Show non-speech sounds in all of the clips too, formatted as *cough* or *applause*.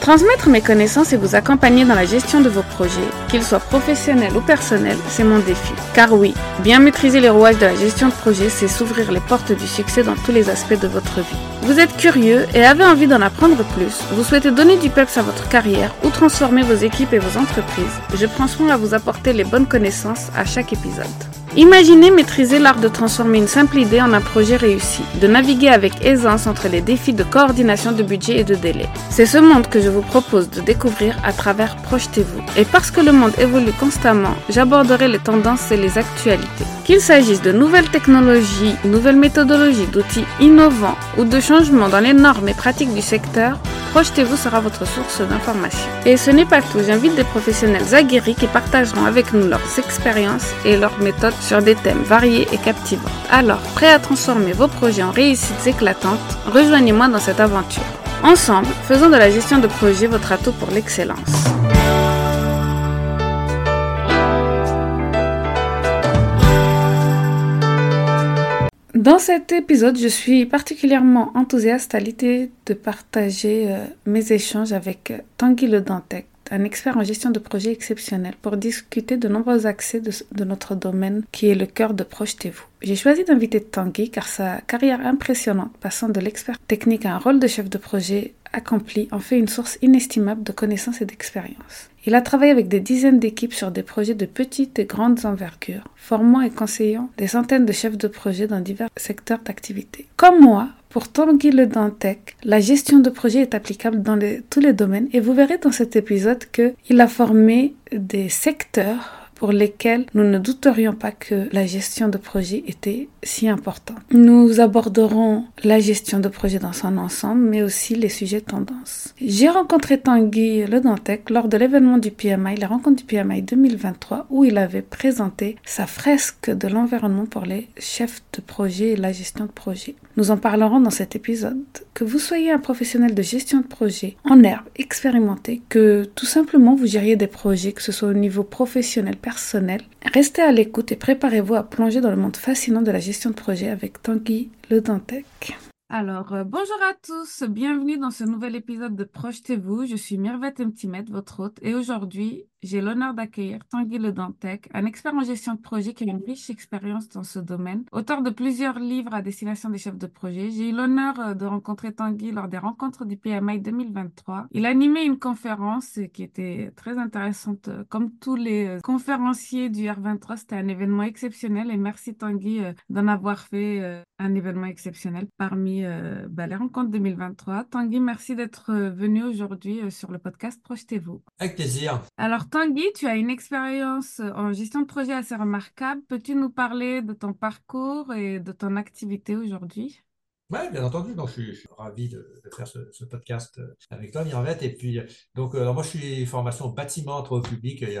Transmettre mes connaissances et vous accompagner dans la gestion de vos projets, qu'ils soient professionnels ou personnels, c'est mon défi. Car oui, bien maîtriser les rouages de la gestion de projet, c'est s'ouvrir les portes du succès dans tous les aspects de votre vie. Vous êtes curieux et avez envie d'en apprendre plus, vous souhaitez donner du peps à votre carrière ou transformer vos équipes et vos entreprises, je prends soin à vous apporter les bonnes connaissances à chaque épisode. Imaginez maîtriser l'art de transformer une simple idée en un projet réussi, de naviguer avec aisance entre les défis de coordination de budget et de délai. C'est ce monde que je vous propose de découvrir à travers Projetez-vous. Et parce que le monde évolue constamment, j'aborderai les tendances et les actualités. Qu'il s'agisse de nouvelles technologies, nouvelles méthodologies, d'outils innovants ou de changements dans les normes et pratiques du secteur, Projetez-vous sera votre source d'information. Et ce n'est pas tout, j'invite des professionnels aguerris qui partageront avec nous leurs expériences et leurs méthodes sur des thèmes variés et captivants. Alors, prêt à transformer vos projets en réussites éclatantes, rejoignez-moi dans cette aventure. Ensemble, faisons de la gestion de projet votre atout pour l'excellence. Dans cet épisode, je suis particulièrement enthousiaste à l'idée de partager euh, mes échanges avec euh, Tanguy Le Dantec, un expert en gestion de projets exceptionnel, pour discuter de nombreux accès de, de notre domaine qui est le cœur de Projetez-vous. J'ai choisi d'inviter Tanguy car sa carrière impressionnante, passant de l'expert technique à un rôle de chef de projet accompli, en fait une source inestimable de connaissances et d'expérience. Il a travaillé avec des dizaines d'équipes sur des projets de petites et grandes envergures, formant et conseillant des centaines de chefs de projet dans divers secteurs d'activité. Comme moi, pour Tanguy Le Dantec, la gestion de projet est applicable dans tous les domaines et vous verrez dans cet épisode qu'il a formé des secteurs pour lesquels nous ne douterions pas que la gestion de projet était si importante. Nous aborderons la gestion de projet dans son ensemble, mais aussi les sujets tendances. J'ai rencontré Tanguy Le Dantec lors de l'événement du PMI, la rencontre du PMI 2023, où il avait présenté sa fresque de l'environnement pour les chefs de projet et la gestion de projet. Nous en parlerons dans cet épisode. Que vous soyez un professionnel de gestion de projet en herbe, expérimenté, que tout simplement vous gériez des projets, que ce soit au niveau professionnel, personnel, restez à l'écoute et préparez-vous à plonger dans le monde fascinant de la gestion de projet avec Tanguy Le Dantec. Alors, euh, bonjour à tous, bienvenue dans ce nouvel épisode de Projetez-vous. Je suis Mirvet Mtimet, votre hôte, et aujourd'hui, j'ai l'honneur d'accueillir Tanguy Le Dantec, un expert en gestion de projet qui a une riche expérience dans ce domaine, auteur de plusieurs livres à destination des chefs de projet. J'ai eu l'honneur euh, de rencontrer Tanguy lors des rencontres du PMI 2023. Il a animé une conférence euh, qui était très intéressante, euh, comme tous les conférenciers du R23. C'était un événement exceptionnel et merci Tanguy d'en avoir fait un événement exceptionnel parmi bah, les rencontres 2023. Tanguy, merci d'être venu aujourd'hui sur le podcast Projetez-vous. Avec plaisir. Alors Tanguy, tu as une expérience euh, en gestion de projet assez remarquable. Peux-tu nous parler de ton parcours et de ton activité aujourd'hui? Oui, bien entendu. Donc, je suis, je ravi de, faire ce, podcast euh, avec toi, Mirvette. Et puis, euh, donc, alors moi, je suis formation bâtiment travaux publics il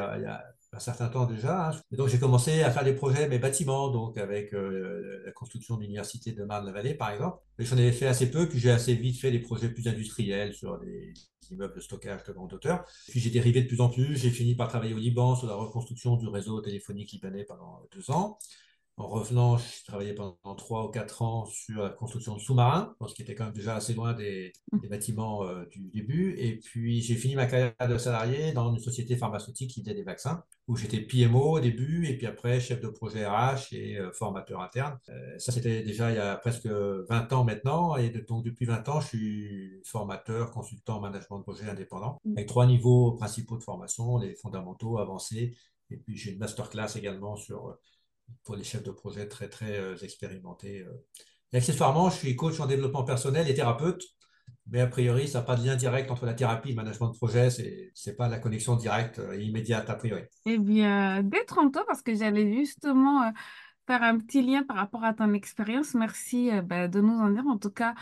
un certain temps déjà. hein. Donc, j'ai commencé à faire des projets, mais bâtiments, donc avec euh, la construction de l'université de Marne-la-Vallée, par exemple. J'en avais fait assez peu, puis j'ai assez vite fait des projets plus industriels sur des immeubles de stockage de grande hauteur. Puis j'ai dérivé de plus en plus. J'ai fini par travailler au Liban sur la reconstruction du réseau téléphonique libanais pendant deux ans. En revenant, j'ai travaillé pendant trois ou quatre ans sur la construction de sous-marins, ce qui était quand même déjà assez loin des, des bâtiments euh, du début. Et puis, j'ai fini ma carrière de salarié dans une société pharmaceutique qui faisait des vaccins, où j'étais PMO au début, et puis après chef de projet RH et euh, formateur interne. Euh, ça, c'était déjà il y a presque 20 ans maintenant. Et de- donc, depuis 20 ans, je suis formateur, consultant, management de projet indépendant, avec trois niveaux principaux de formation, les fondamentaux, avancés, et puis j'ai une masterclass également sur pour les chefs de projet très, très euh, expérimentés. euh. Et accessoirement, je suis coach en développement personnel et thérapeute, mais a priori, ça n'a pas de lien direct entre la thérapie et le management de projet. C'est, c'est pas la connexion directe euh, et immédiate a priori. Eh bien, détrompe-toi parce que j'allais justement euh, faire un petit lien par rapport à ton expérience. Merci euh, bah, de nous en dire. En tout cas,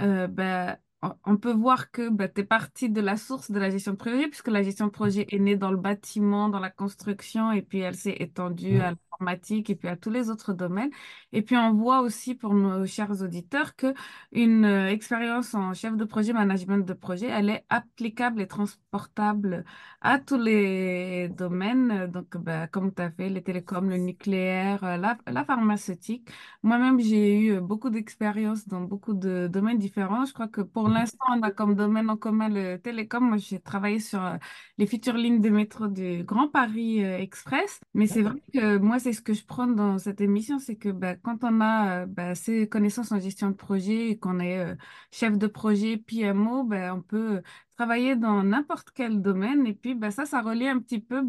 euh, bah, on peut voir que bah, tu es parti de la source de la gestion de projet, puisque la gestion de projet est née dans le bâtiment, dans la construction, et puis elle s'est étendue à Mm. la informatique et puis à tous les autres domaines. Et puis on voit aussi pour nos chers auditeurs que une euh, expérience en chef de projet, management de projet, elle est applicable et transportable à tous les domaines. Donc, bah, comme tu as fait, les télécoms, le nucléaire, euh, la, la pharmaceutique. Moi-même, j'ai eu beaucoup d'expérience dans beaucoup de domaines différents. Je crois que pour l'instant, on a comme domaine en commun le télécom. Moi, j'ai travaillé sur euh, les futures lignes de métro du Grand Paris Express. Mais c'est vrai que moi, c'est ce que je prends dans cette émission, c'est que bah, quand on a euh, bah, ces connaissances en gestion de projet et qu'on est euh, chef de projet, PMO, bah, on peut travailler dans n'importe quel domaine. Et puis, ça, ça relie un petit peu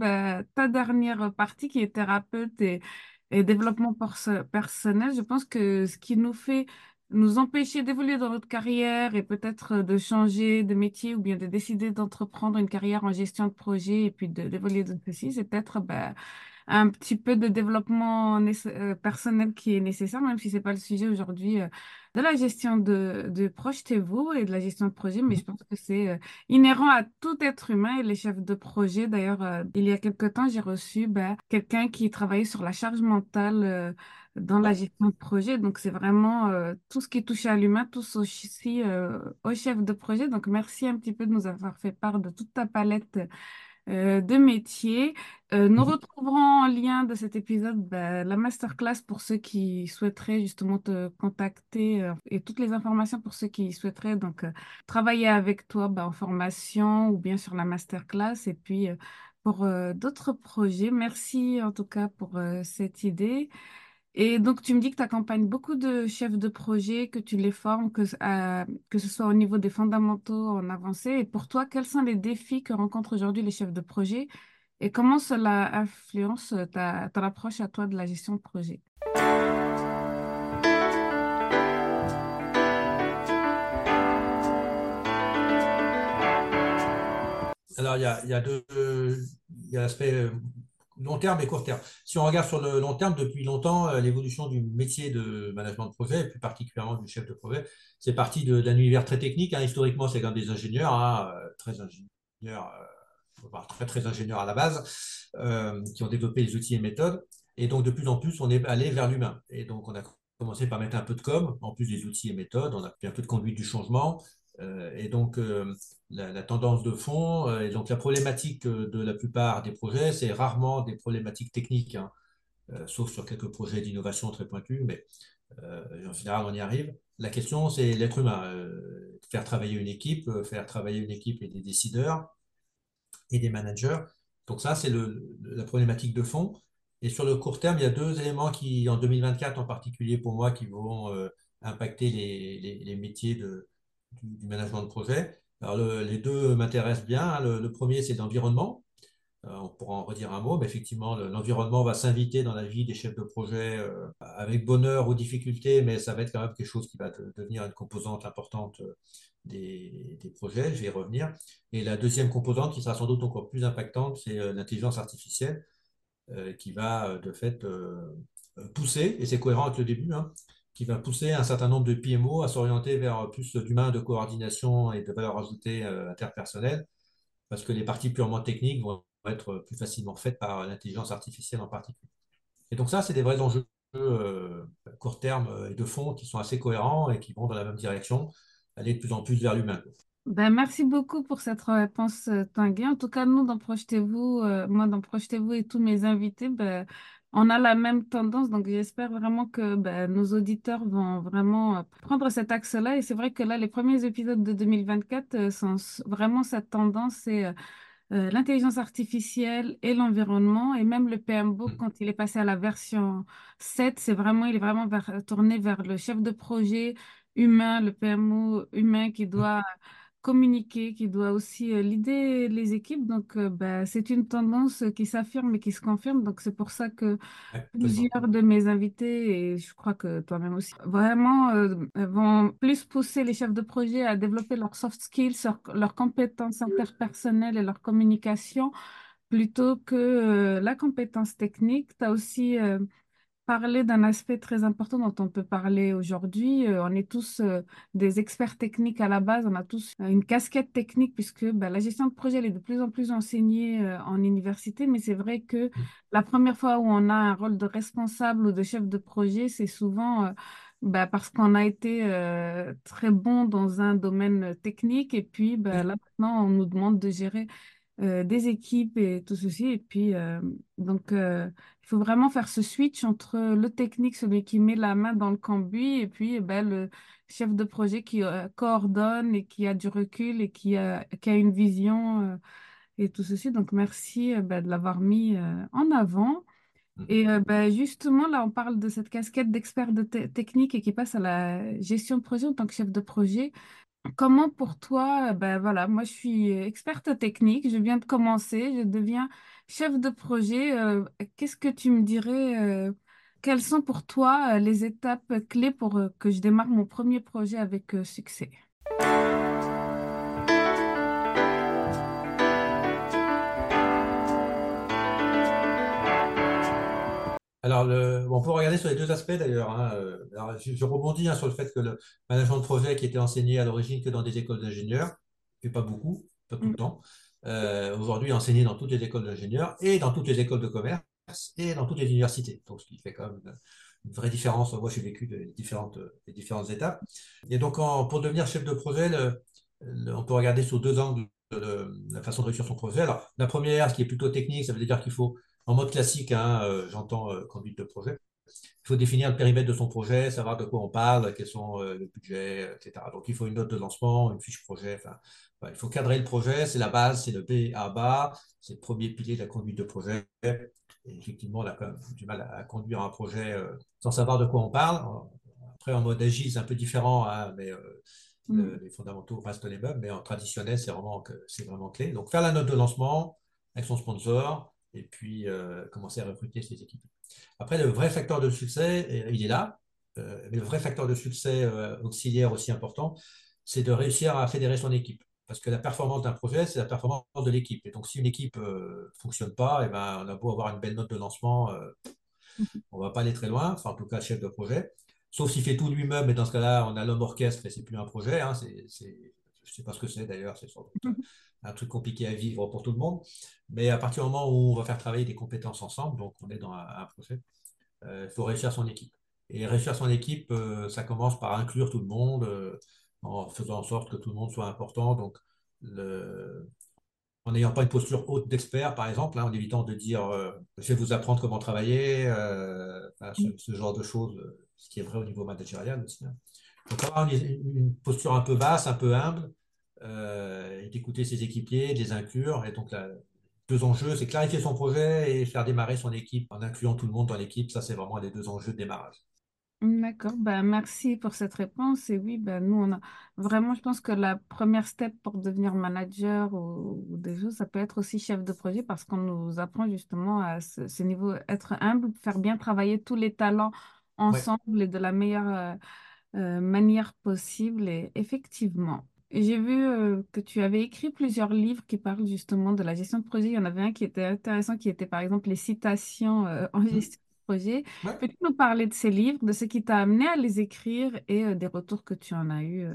ta dernière partie qui est thérapeute et développement personnel. Je pense que ce qui nous fait nous empêcher d'évoluer dans notre carrière et peut-être de changer de métier ou bien de décider d'entreprendre une carrière en gestion de projet et puis d'évoluer dans ceci, c'est peut-être bah, un petit peu de développement euh, personnel qui est nécessaire, même si c'est pas le sujet aujourd'hui euh, de la gestion de, de projetez-vous et de la gestion de projet, mais je pense que c'est euh, inhérent à tout être humain et les chefs de projet. D'ailleurs, il y a quelque temps, j'ai reçu ben, quelqu'un qui travaillait sur la charge mentale dans la gestion de projet. Donc, c'est vraiment tout ce qui touche à l'humain, tout aussi au chef de projet. Donc, merci un petit peu de nous avoir fait part de toute ta palette euh, de métiers. Euh, nous mhm. retrouverons en lien de cet épisode bah, la masterclass pour ceux qui souhaiteraient justement te contacter euh, et toutes les informations pour ceux qui souhaiteraient donc travailler avec toi bah, en formation ou bien sur la masterclass et puis pour d'autres projets. Merci en tout cas pour cette idée. Et donc, tu me dis que tu accompagnes beaucoup de chefs de projet, que tu les formes, que, que ce soit au niveau des fondamentaux en avancée. Et pour toi, quels sont les défis que rencontrent aujourd'hui les chefs de projet? Et comment cela influence ta, ton approche à toi de la gestion de projet? Alors, il y a, y a deux, y a l'aspect long terme et court terme. Si on regarde sur le long terme, depuis longtemps, euh, l'évolution du métier de management de projet, et plus particulièrement du chef de projet, c'est parti d'un univers très technique. Hein. Historiquement, c'est quand des ingénieurs, hein, euh, très ingénieurs, euh, très très ingénieurs à la base, qui ont développé les outils et méthodes. Et donc, de plus en plus, on est allé vers l'humain. Et donc, on a commencé par mettre un peu de com, en plus des outils et méthodes. On a fait un peu de conduite du changement. Et donc, la, tendance de fond. Euh, et donc la problématique euh, de la plupart des projets, c'est rarement des problématiques techniques, hein, euh, sauf sur quelques projets d'innovation très pointus, mais en général, on y arrive. La question, c'est l'être humain. faire travailler une équipe, faire travailler une équipe et des décideurs et des managers. Donc ça, c'est la problématique de fond. Et sur le court terme, il y a deux éléments qui, en 2024 en particulier pour moi, qui vont impacter les, métiers de, du, management de projet. Alors, les deux m'intéressent bien. Le, premier, c'est l'environnement. Euh, on pourra en redire un mot, mais effectivement, l'environnement va s'inviter dans la vie des chefs de projet euh, avec bonheur ou difficulté, mais ça va être quand même quelque chose qui va devenir une composante importante euh, des, projets. Je vais y revenir. Et la deuxième composante, qui sera sans doute encore plus impactante, c'est l'intelligence artificielle, qui va de fait pousser, et c'est cohérent avec le début, hein, qui va pousser un certain nombre de PMO à s'orienter vers plus d'humains, de coordination et de valeur ajoutée euh, interpersonnelle, parce que les parties purement techniques vont être plus facilement faites par l'intelligence artificielle en particulier. Et donc ça, c'est des vrais enjeux euh, court terme et de fond qui sont assez cohérents et qui vont dans la même direction, aller de plus en plus vers l'humain. Ben, merci beaucoup pour cette réponse, euh, Tanguy. En tout cas, nous, dans Projetez-vous, moi, dans Projetez-vous et tous mes invités, ben, on a la même tendance, donc j'espère vraiment que ben, nos auditeurs vont vraiment euh, prendre cet axe-là. Et c'est vrai que là, les premiers épisodes de 2024 euh, sont vraiment cette tendance, c'est euh, l'intelligence artificielle et l'environnement. Et même le PMBOK, mm. quand il est passé à la version 7, c'est vraiment, il est vraiment tourné vers le chef de projet humain, le PMO humain qui doit communiquer, qui doit aussi euh, l'idée les équipes. Donc, euh, bah, c'est une tendance qui s'affirme et qui se confirme. Donc, c'est pour ça que plusieurs de mes invités, et je crois que toi-même aussi, vraiment euh, vont plus pousser les chefs de projet à développer leurs soft skills, leurs compétences interpersonnelles et leur communication plutôt que la compétence technique. Tu as aussi parler d'un aspect très important dont on peut parler aujourd'hui. Euh, on est tous euh, des experts techniques à la base, on a tous euh, une casquette technique puisque bah, la gestion de projet elle est de plus en plus enseignée en université, mais c'est vrai que la première fois où on a un rôle de responsable ou de chef de projet, c'est souvent bah, parce qu'on a été très bon dans un domaine technique. Et puis bah, là maintenant on nous demande de gérer euh, des équipes et tout ceci. Et puis, euh, donc, euh, il faut vraiment faire ce switch entre le technique, celui qui met la main dans le cambouis, et puis eh ben, le chef de projet qui coordonne et qui a du recul et qui a, qui a une vision et tout ceci. Donc, merci ben, de l'avoir mis en avant. Mm. Et ben, justement, là, on parle de cette casquette d'expert de technique et qui passe à la gestion de projet en tant que chef de projet. Comment pour toi, ben voilà, moi je suis experte technique, je viens de commencer, je deviens chef de projet. euh, qu'est-ce que tu me dirais, euh, quelles sont pour toi euh, les étapes clés pour euh, que je démarre mon premier projet avec euh, succès? Alors, le, on peut regarder sur les deux aspects d'ailleurs. hein. Euh, je, je rebondis hein, sur le fait que le management de projet qui était enseigné à l'origine que dans des écoles d'ingénieurs, et pas beaucoup, pas tout le Mm, temps, euh, aujourd'hui enseigné dans toutes les écoles d'ingénieurs et dans toutes les écoles de commerce et dans toutes les universités. Donc, ce qui fait quand même une, une vraie différence. Moi, j'ai vécu les différentes, les différentes étapes. Et donc, en- pour devenir chef de projet, le- on peut regarder sur deux angles de, de la façon de réussir son projet. Alors, la première, ce qui est plutôt technique, ça veut dire qu'il faut en mode classique, hein, euh, j'entends euh, conduite de projet. Il faut définir le périmètre de son projet, savoir de quoi on parle, quels sont euh, le budget, etc. Donc, il faut une note de lancement, une fiche projet. Enfin, il faut cadrer le projet, c'est la base, c'est le B à bas, c'est le premier pilier de la conduite de projet. Et effectivement, on a quand même du mal à, conduire un projet sans savoir de quoi on parle. Après, en mode agile, c'est un peu différent, hein, mais euh, le- mm, les fondamentaux restent les mêmes. Mais en traditionnel, c'est vraiment, c'est vraiment clé. Donc, faire la note de lancement avec son sponsor et puis euh, commencer à recruter ses équipes. Après, le vrai facteur de succès, euh, il est là, euh, mais le vrai facteur de succès euh, auxiliaire aussi important, c'est de réussir à fédérer son équipe. Parce que la performance d'un projet, c'est la performance de l'équipe. Et donc, si une équipe ne fonctionne pas, eh ben, on a beau avoir une belle note de lancement, mm, on va pas aller très loin, enfin, en tout cas, chef de projet. Sauf s'il fait tout lui-même, et dans ce cas-là, on a l'homme orchestre et c'est plus un projet. Hein, c'est, je sais pas ce que c'est d'ailleurs, c'est *laughs* un truc compliqué à vivre pour tout le monde. Mais à partir du moment où on va faire travailler des compétences ensemble, donc on est dans un, un projet, euh, il faut réussir son équipe. Et réussir son équipe, euh, ça commence par inclure tout le monde, euh, en faisant en sorte que tout le monde soit important. Donc, le, en n'ayant pas une posture haute d'expert, par exemple, hein, en évitant de dire je vais vous apprendre comment travailler, enfin, ce, ce genre de choses, ce qui est vrai au niveau managérial aussi. hein. Donc, avoir une, une posture un peu basse, un peu humble, euh, et d'écouter ses équipiers, de les inclure. Et donc, deux enjeux, c'est clarifier son projet et faire démarrer son équipe en incluant tout le monde dans l'équipe. Ça, c'est vraiment les deux enjeux de démarrage. D'accord, ben, merci pour cette réponse. Et oui, ben, nous, on a vraiment, je pense que la première step pour devenir manager ou, ou des choses, ça peut être aussi chef de projet parce qu'on nous apprend justement à ce, ce niveau, être humble, faire bien travailler tous les talents Ouais. ensemble et de la meilleure euh, manière possible. Et effectivement, j'ai vu euh, que tu avais écrit plusieurs livres qui parlent justement de la gestion de projet. Il y en avait un qui était intéressant, qui était par exemple les citations euh, en Hmm. gestion de projet. Ouais. Peux-tu nous parler de ces livres, de ce qui t'a amené à les écrire et des retours que tu en as eus?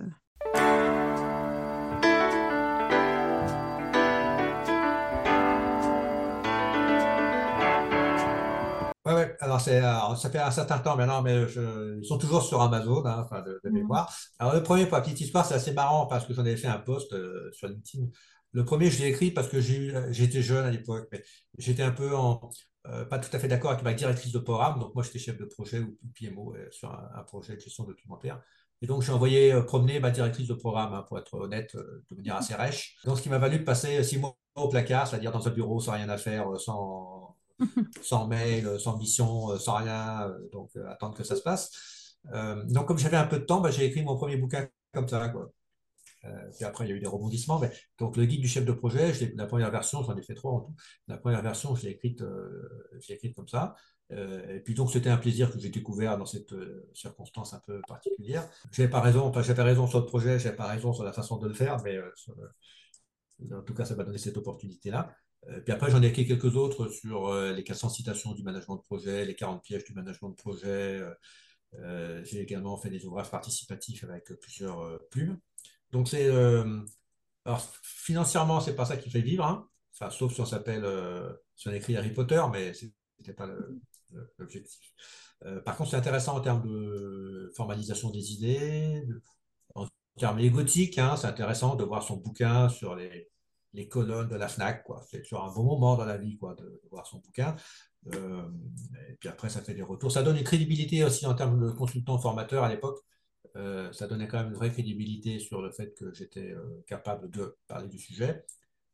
Euh Ouais. Alors, ça fait un certain temps maintenant, mais je- ils sont toujours sur Amazon, hein, enfin, de, de Mm. mémoire. Alors, le premier, pour la petite histoire, c'est assez marrant parce que j'en avais fait un post euh, sur LinkedIn. Le premier, je l'ai écrit parce que j'ai eu- j'étais jeune à l'époque, mais j'étais un peu en, euh, pas tout à fait d'accord avec ma directrice de programme. Donc, moi, j'étais chef de projet ou PMO euh, sur un, un projet de gestion documentaire. Et donc, j'ai envoyé euh, promener ma directrice de programme, hein, pour être honnête, euh, de manière assez rêche. Donc, ce qui m'a valu de passer six mois au placard, c'est-à-dire dans un bureau sans rien à faire, euh, sans, *laughs* sans mail, euh, sans mission, euh, sans rien, euh, donc attendre que ça se passe. Donc comme j'avais un peu de temps, bah, j'ai écrit mon premier bouquin comme ça, quoi. Puis après, il y a eu des rebondissements. Mais, donc le guide du chef de projet, la première version, j'en ai fait trois en tout. La première version, je l'ai écrite, écrite comme ça. Et puis donc c'était un plaisir que j'ai découvert dans cette circonstance un peu particulière. J'avais pas raison, j'avais raison sur le projet, j'avais pas raison sur la façon de le faire, mais en tout cas ça m'a donné cette opportunité-là. Puis après, j'en ai écrit quelques autres sur les 400 citations du management de projet, les 40 pièges du management de projet. J'ai également fait des ouvrages participatifs avec plusieurs plumes. Donc, c'est. alors, financièrement, c'est pas ça qui fait vivre. Hein. Sauf si on s'appelle. si on écrit Harry Potter, mais ce n'était pas l'objectif. par contre, c'est intéressant en termes de formalisation des idées, en termes égotiques. Hein, c'est intéressant de voir son bouquin sur les, les colonnes de la FNAC. C'est toujours un bon moment dans la vie quoi, de, voir son bouquin. Euh, et puis après, ça fait des retours. Ça donne une crédibilité aussi en termes de consultant formateur à l'époque. Euh, ça donnait quand même une vraie crédibilité sur le fait que j'étais euh, capable de parler du sujet.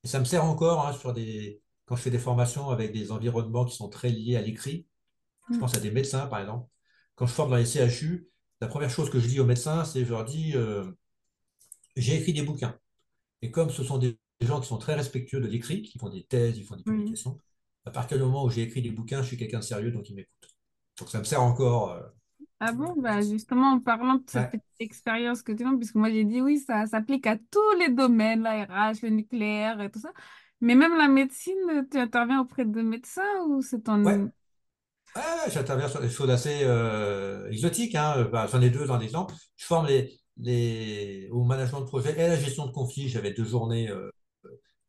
Et ça me sert encore hein, sur des, quand je fais des formations avec des environnements qui sont très liés à l'écrit. Je mm. pense à des médecins, par exemple. Quand je forme dans les CHU, la première chose que je dis aux médecins, c'est je leur dis j'ai écrit des bouquins. Et comme ce sont des des gens qui sont très respectueux de l'écrit, qui font des thèses, ils font des publications. À partir du moment où j'ai écrit des bouquins, je suis quelqu'un de sérieux, donc ils m'écoutent. Donc ça me sert encore. Euh, ah bon, bah justement, en parlant de cette petite expérience que tu as, puisque moi j'ai dit oui, ça s'applique à tous les domaines, la RH, le nucléaire et tout ça. Mais même la médecine, tu interviens auprès de médecins ou c'est ton... Ouais. j'interviens sur des choses assez euh, exotiques. Hein. Bah, J'en ai deux dans l'exemple. Je forme les, les, au management de projet et à la gestion de conflits. J'avais deux journées euh,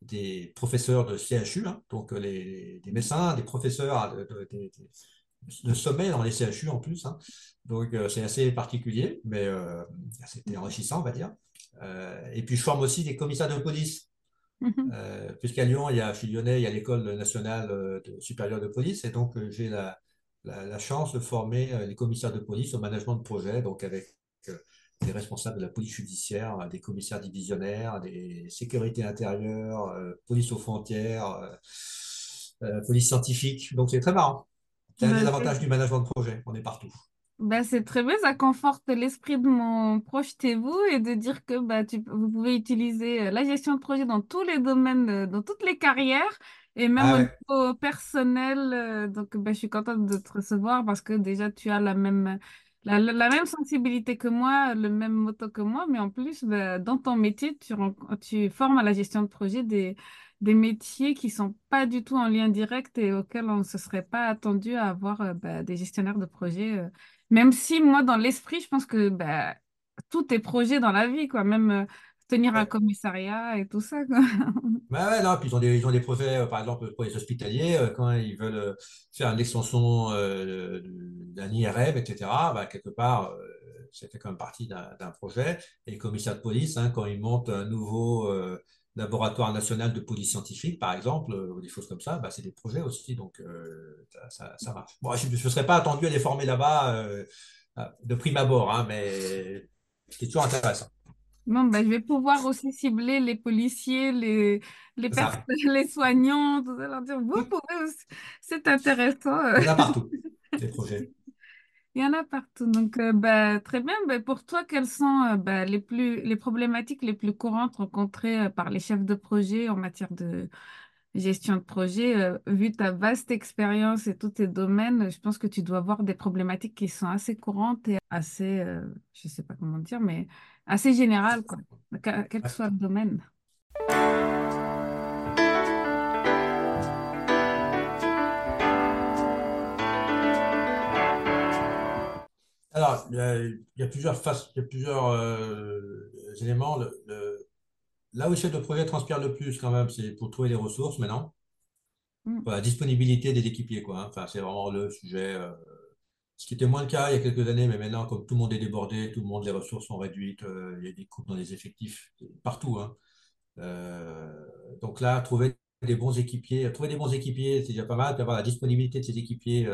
des professeurs de CHU, hein, donc euh, les, des médecins, des professeurs de, sommet dans les CHU en plus. Hein. Donc euh, c'est assez particulier, mais euh, c'était enrichissant, on va dire. et puis je forme aussi des commissaires de police. Mm-hmm. Puisqu'à Lyon, il y a, je suis lyonnais, il y a l'école nationale de, supérieure de police, et donc j'ai la, la, la, chance de former les commissaires de police au management de projet, donc avec des responsables de la police judiciaire, des commissaires divisionnaires, des sécurités intérieures, euh, police aux frontières, euh, euh, police scientifique. Donc c'est très marrant. C'est un des avantages du management de projet. On est partout. Bah, c'est très bien, ça conforte l'esprit de mon projetez-vous et de dire que bah, tu, vous pouvez utiliser la gestion de projet dans tous les domaines, dans toutes les carrières et même ah au niveau personnel. Donc, bah, je suis contente de te recevoir parce que déjà, tu as la même la, même sensibilité que moi, le même moto que moi, mais en plus, bah, dans ton métier, tu, tu formes à la gestion de projet des, des métiers qui sont pas du tout en lien direct et auxquels on ne se serait pas attendu à avoir euh, bah, des gestionnaires de projet. Euh. Même si moi, dans l'esprit, je pense que bah, tout est projet dans la vie, quoi. Même euh, tenir un commissariat et tout ça, quoi. *laughs* Bah ouais, non, puis ils ont des, ils ont des projets, euh, par exemple, pour les hospitaliers, euh, quand ils veulent euh, faire une extension d'un IRM, etc., bah, quelque part, ça fait quand même partie d'un projet. Et les commissaires de police, hein, quand ils montent un nouveau laboratoire national de police scientifique, par exemple, ou des choses comme ça, bah, c'est des projets aussi, donc ça, ça, marche. Bon, je ne serais pas attendu à les former là-bas de prime abord, hein, mais c'est toujours intéressant. Bon, ben, je vais pouvoir aussi cibler les policiers, les, les, *laughs* les soignants, tout ça, leur dire, vous pouvez aussi. C'est intéressant. Il y en a partout, *laughs* les projets. Il y en a partout. Donc, euh, bah, très bien. Bah, pour toi, quelles sont euh, bah, les, plus, les problématiques les plus courantes rencontrées euh, par les chefs de projet en matière de gestion de projet, euh, vu ta vaste expérience et tous tes domaines, je pense que tu dois avoir des problématiques qui sont assez courantes et assez, euh, je ne sais pas comment dire, mais assez générales, quoi, quel que soit le domaine. Alors, il y, a, plusieurs faces, il y a plusieurs euh, éléments. le, là où le chef de projet transpire le plus, quand même, c'est pour trouver les ressources maintenant. Mm. la disponibilité des équipiers, quoi. Hein. Enfin, c'est vraiment le sujet. Euh, ce qui était moins le cas il y a quelques années, mais maintenant, comme tout le monde est débordé, tout le monde, les ressources sont réduites, euh, il y a des coupes dans les effectifs partout. Hein. Euh, donc là, trouver des bons équipiers, trouver des bons équipiers, c'est déjà pas mal. Puis avoir la disponibilité de ces équipiers,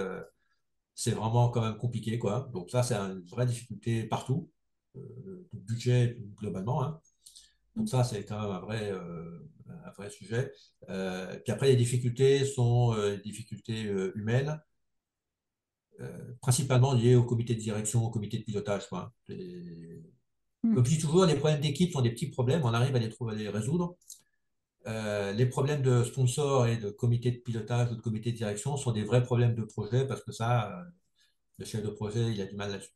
c'est vraiment quand même compliqué, quoi. Donc ça, c'est une vraie difficulté partout, le budget globalement. Hein. Donc ça, c'est quand même un vrai, euh, un vrai sujet. Euh, puis après, les difficultés sont euh, difficultés humaines, principalement liées au comité de direction, au comité de pilotage. Quoi. Mm. Comme je dis toujours, les problèmes d'équipe sont des petits problèmes, on arrive à les, trouver, à les résoudre. les problèmes de sponsor et de comité de pilotage ou de comité de direction sont des vrais problèmes de projet parce que ça, le chef de projet, il a du mal là-dessus.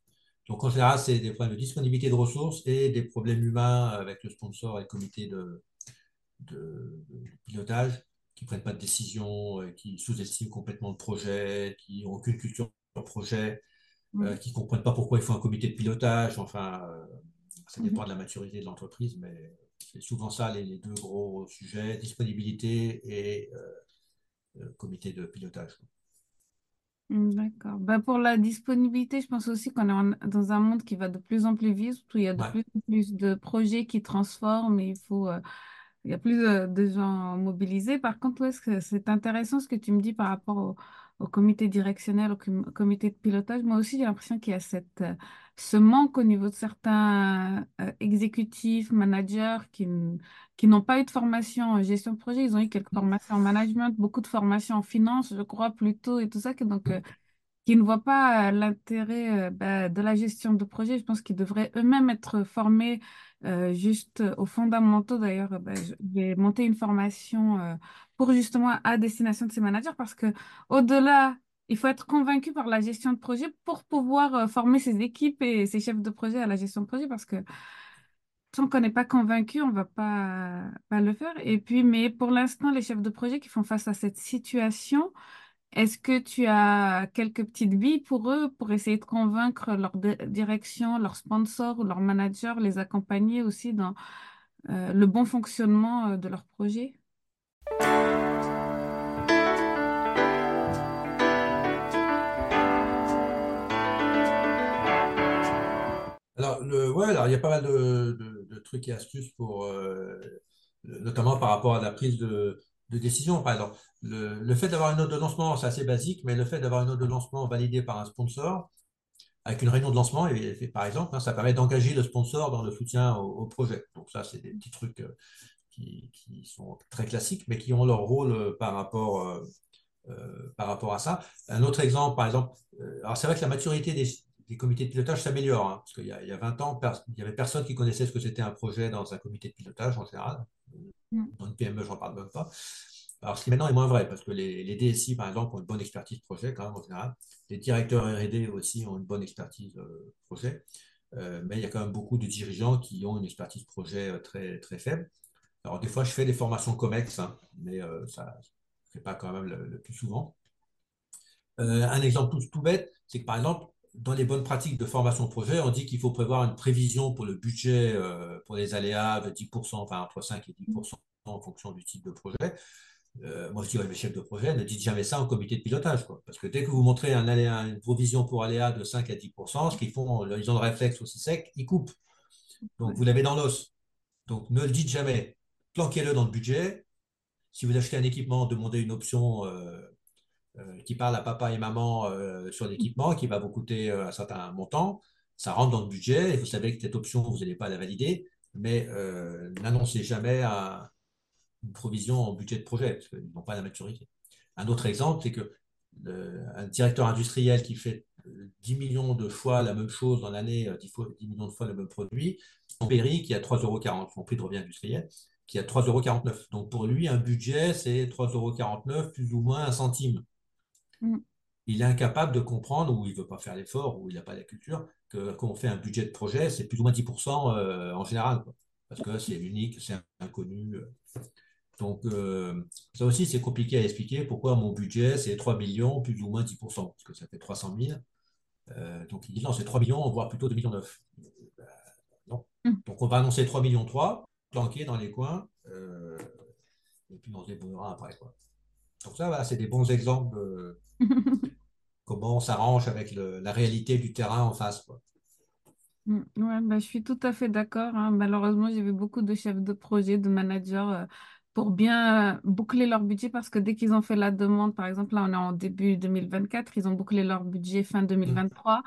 Donc, en général, c'est des problèmes de disponibilité de ressources et des problèmes humains avec le sponsor et le comité de, pilotage qui prennent pas de décision, euh, qui sous-estiment complètement le projet, qui n'ont aucune culture de projet, euh, Oui. qui comprennent pas pourquoi il faut un comité de pilotage. Enfin, euh, ça dépend Mhm. de la maturité de l'entreprise, mais c'est souvent ça les, les deux gros sujets, disponibilité et euh, comité de pilotage. Mm, D'accord. Bah, pour la disponibilité, je pense aussi qu'on est en- dans un monde qui va de plus en plus vite, où il y a de Ouais. plus en plus de projets qui transforment et il faut, il y a plus de gens mobilisés. Par contre, ouais, c'est intéressant ce que tu me dis par rapport au, au comité directionnel, au, com- au comité de pilotage. Moi aussi, j'ai l'impression qu'il y a cette, euh, ce manque au niveau de certains euh, exécutifs, managers qui, n'ont pas eu de formation en gestion de projet. Ils ont eu quelques formations en management, beaucoup de formations en finance, je crois, plutôt, et tout ça. Donc, euh, qui ne voient pas euh, l'intérêt euh, bah, de la gestion de projet. Je pense qu'ils devraient eux-mêmes être formés euh, juste aux fondamentaux. D'ailleurs, bah, je vais monter une formation pour justement à destination de ces managers parce que au-delà, il faut être convaincu par la gestion de projet pour pouvoir former ses équipes et ses chefs de projet à la gestion de projet parce que tant qu'on n'est pas convaincu, on va pas, pas le faire. Et puis, mais pour l'instant, les chefs de projet qui font face à cette situation, est-ce que tu as quelques petites billes pour eux pour essayer de convaincre leur di- direction, leurs sponsors ou leurs managers, les accompagner aussi dans euh, le bon fonctionnement euh, de leur projet? Alors, le, ouais, alors, il y a pas mal de trucs et astuces pour, euh, notamment par rapport à la prise de, de décision. Par exemple, le, le fait d'avoir une note de lancement, c'est assez basique, mais le fait d'avoir une note de lancement validée par un sponsor, avec une réunion de lancement, par exemple, hein, ça permet d'engager le sponsor dans le soutien au, projet. Donc ça, c'est des petits trucs euh, qui, qui sont très classiques, mais qui ont leur rôle euh, par rapport, euh, par rapport à ça. Un autre exemple, par exemple, alors c'est vrai que la maturité des, des comités de pilotage s'améliore, hein, parce qu'il y y a 20 ans, il n'y avait personne qui connaissait ce que c'était un projet dans un comité de pilotage en général. Mm. Dans une PME, j'en parle même pas. Alors, ce qui maintenant est moins vrai, parce que les, DSI, par exemple, ont une bonne expertise projet, quand même, en général. Les directeurs R&D aussi ont une bonne expertise euh, projet. Euh, mais il y a quand même beaucoup de dirigeants qui ont une expertise projet euh, très, très faible. Alors, des fois, je fais des formations COMEX, hein, mais ça ne fait pas quand même le, plus souvent. Un exemple tout bête, c'est que par exemple, dans les bonnes pratiques de formation projet, on dit qu'il faut prévoir une prévision pour le budget euh, pour les aléas de 10%, enfin entre 5 et 10% en fonction du type de projet. Euh, moi, je dis, ouais, mes chefs de projet, ne dites jamais ça en comité de pilotage. Quoi. Parce que dès que vous montrez un aléa, une provision pour aléa de 5 à 10%, ce qu'ils font, ils ont le réflexe aussi sec, ils coupent. Donc, vous l'avez dans l'os. Donc, ne le dites jamais. Planquez-le dans le budget. Si vous achetez un équipement, demandez une option euh, qui parle à papa et maman euh, sur l'équipement, qui va vous coûter euh, un certain montant. Ça rentre dans le budget et vous savez que cette option, vous n'allez pas la valider, mais euh, n'annoncez jamais un, une provision en budget de projet, parce qu'ils n'ont pas la maturité. Un autre exemple, c'est que un directeur industriel qui fait 10 millions de fois la même chose dans l'année, 10, fois, 10 millions de fois le même produit, son péri qui a 3,40 euros, son prix de revient industriel, qui a 3,49 euros. Donc pour lui, un budget, c'est 3,49 euros plus ou moins un centime. Mm. Il est incapable de comprendre, ou il ne veut pas faire l'effort, ou il n'a pas la culture, que quand on fait un budget de projet, c'est plus ou moins 10% euh, en général, quoi. parce que c'est unique, c'est inconnu. euh. Donc, euh, ça aussi, c'est compliqué à expliquer pourquoi mon budget, c'est 3 millions, plus ou moins 10%, parce que ça fait 300 000. Euh, donc, il dit non, c'est 3 millions, voire plutôt 2 millions 9. Euh, non. Mm. Donc, on va annoncer 3 millions 3, planqués dans les coins, et puis on se débrouillera après. Quoi. Donc, ça, voilà, c'est des bons exemples de *laughs* comment on s'arrange avec le, la réalité du terrain en face. Quoi. Mm, Ouais, bah, je suis tout à fait d'accord. hein. Malheureusement, j'ai vu beaucoup de chefs de projet, de managers euh, pour bien euh, boucler leur budget parce que dès qu'ils ont fait la demande, par exemple, là, on est en début 2024, ils ont bouclé leur budget fin Mm. 2023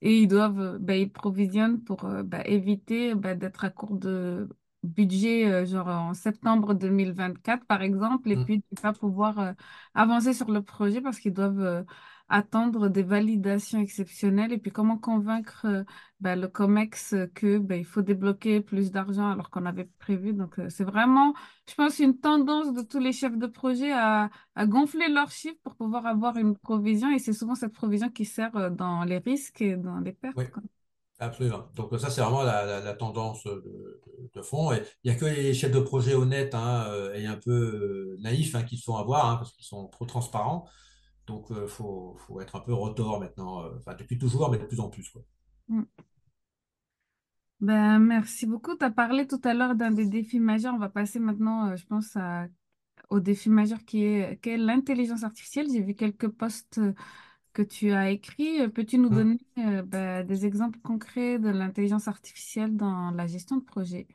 et ils doivent, euh, bah, ils provisionnent pour euh, bah, éviter bah, d'être à court de budget, euh, genre en septembre 2024, par exemple, et Mm. puis ne pas pouvoir euh, avancer sur le projet parce qu'ils doivent euh, attendre des validations exceptionnelles. Et puis, comment convaincre euh, bah, le COMEX que bah, il faut débloquer plus d'argent alors qu'on avait prévu? Donc, euh, c'est vraiment, je pense, une tendance de tous les chefs de projet à, à gonfler leurs chiffres pour pouvoir avoir une provision. Et c'est souvent cette provision qui sert euh, dans les risques et dans les pertes. Oui. Absolument. Donc ça, c'est vraiment la, la- tendance de, fond. Il n'y a que les chefs de projet honnêtes hein, euh, et un peu euh, naïfs hein, qui se font avoir hein, parce qu'ils sont trop transparents. Donc il faut, faut être un peu retors maintenant, euh, enfin depuis toujours, mais de plus en plus. Mm. Ben, merci beaucoup. Tu as parlé tout à l'heure d'un des défis majeurs. On va passer maintenant, euh, je pense, au défi majeur qui est, qui est l'intelligence artificielle. J'ai vu quelques posts euh, que tu as écrits. Euh, Peux-tu nous Hum. donner euh, ben, des exemples concrets de l'intelligence artificielle dans la gestion de projet?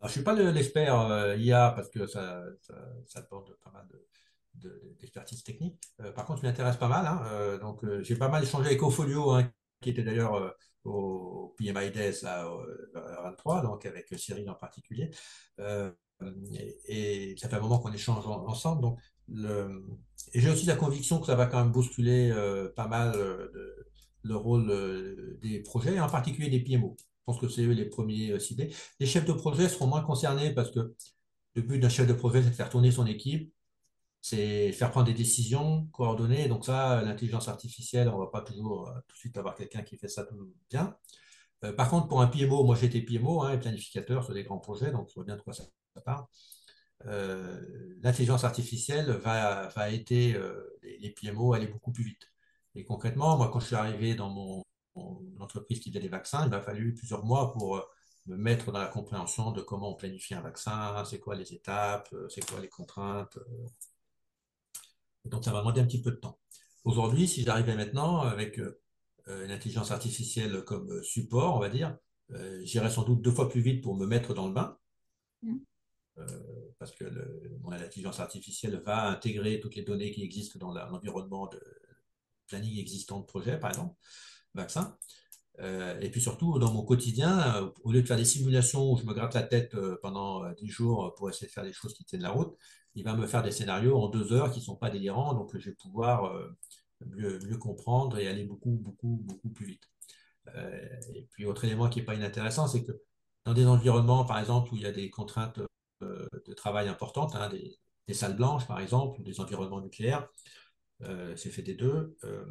Alors, je suis pas le- l'expert euh, IA parce que ça, ça, ça demande pas mal de, de- d'expertise technique. Euh, par contre, je m'intéresse pas mal. hein. Euh, donc, euh, j'ai pas mal échangé avec Ofolio, hein, qui était d'ailleurs euh, au PMI Days là, au- à 23, donc avec Cyril en particulier. Euh, et, et ça fait un moment qu'on échange en- ensemble. Donc, et j'ai aussi la conviction que ça va quand même bousculer euh, pas mal euh, le rôle euh, des projets, et en particulier des PMO. Je pense que c'est eux les premiers ciblés. Les chefs de projet seront moins concernés parce que le but d'un chef de projet, c'est de faire tourner son équipe, c'est faire prendre des décisions coordonnées. Donc ça, l'intelligence artificielle, on ne va pas toujours tout de suite avoir quelqu'un qui fait ça tout bien. Par contre, pour un PMO, moi j'étais PMO, hein, planificateur sur des grands projets, donc je vois bien de quoi ça, ça parle. Euh, l'intelligence artificielle va, va aider euh, les, PMO à aller beaucoup plus vite. Et concrètement, moi, quand je suis arrivé dans mon, mon entreprise qui faisait des vaccins, il m'a fallu plusieurs mois pour euh, me mettre dans la compréhension de comment on planifie un vaccin, c'est quoi les étapes, c'est quoi les contraintes. Donc, ça m'a demandé un petit peu de temps. Aujourd'hui, si j'arrivais maintenant avec euh, une intelligence artificielle comme support, on va dire, j'irais sans doute deux fois plus vite pour me mettre dans le bain, Mm. euh, parce que l'intelligence artificielle va intégrer toutes les données qui existent dans l'environnement de planning existant de projet, par exemple, vaccin. Euh, et puis surtout, dans mon quotidien, euh, au lieu de faire des simulations où je me gratte la tête euh, pendant euh, 10 jours pour essayer de faire des choses qui tiennent la route, il va me faire des scénarios en deux heures qui ne sont pas délirants, donc je vais pouvoir euh, mieux, mieux comprendre et aller beaucoup, beaucoup, beaucoup plus vite. Euh, et puis, autre élément qui n'est pas inintéressant, c'est que dans des environnements, par exemple, où il y a des contraintes euh, de travail importantes, hein, des, salles blanches, par exemple, des environnements nucléaires, euh, c'est fait des deux. euh,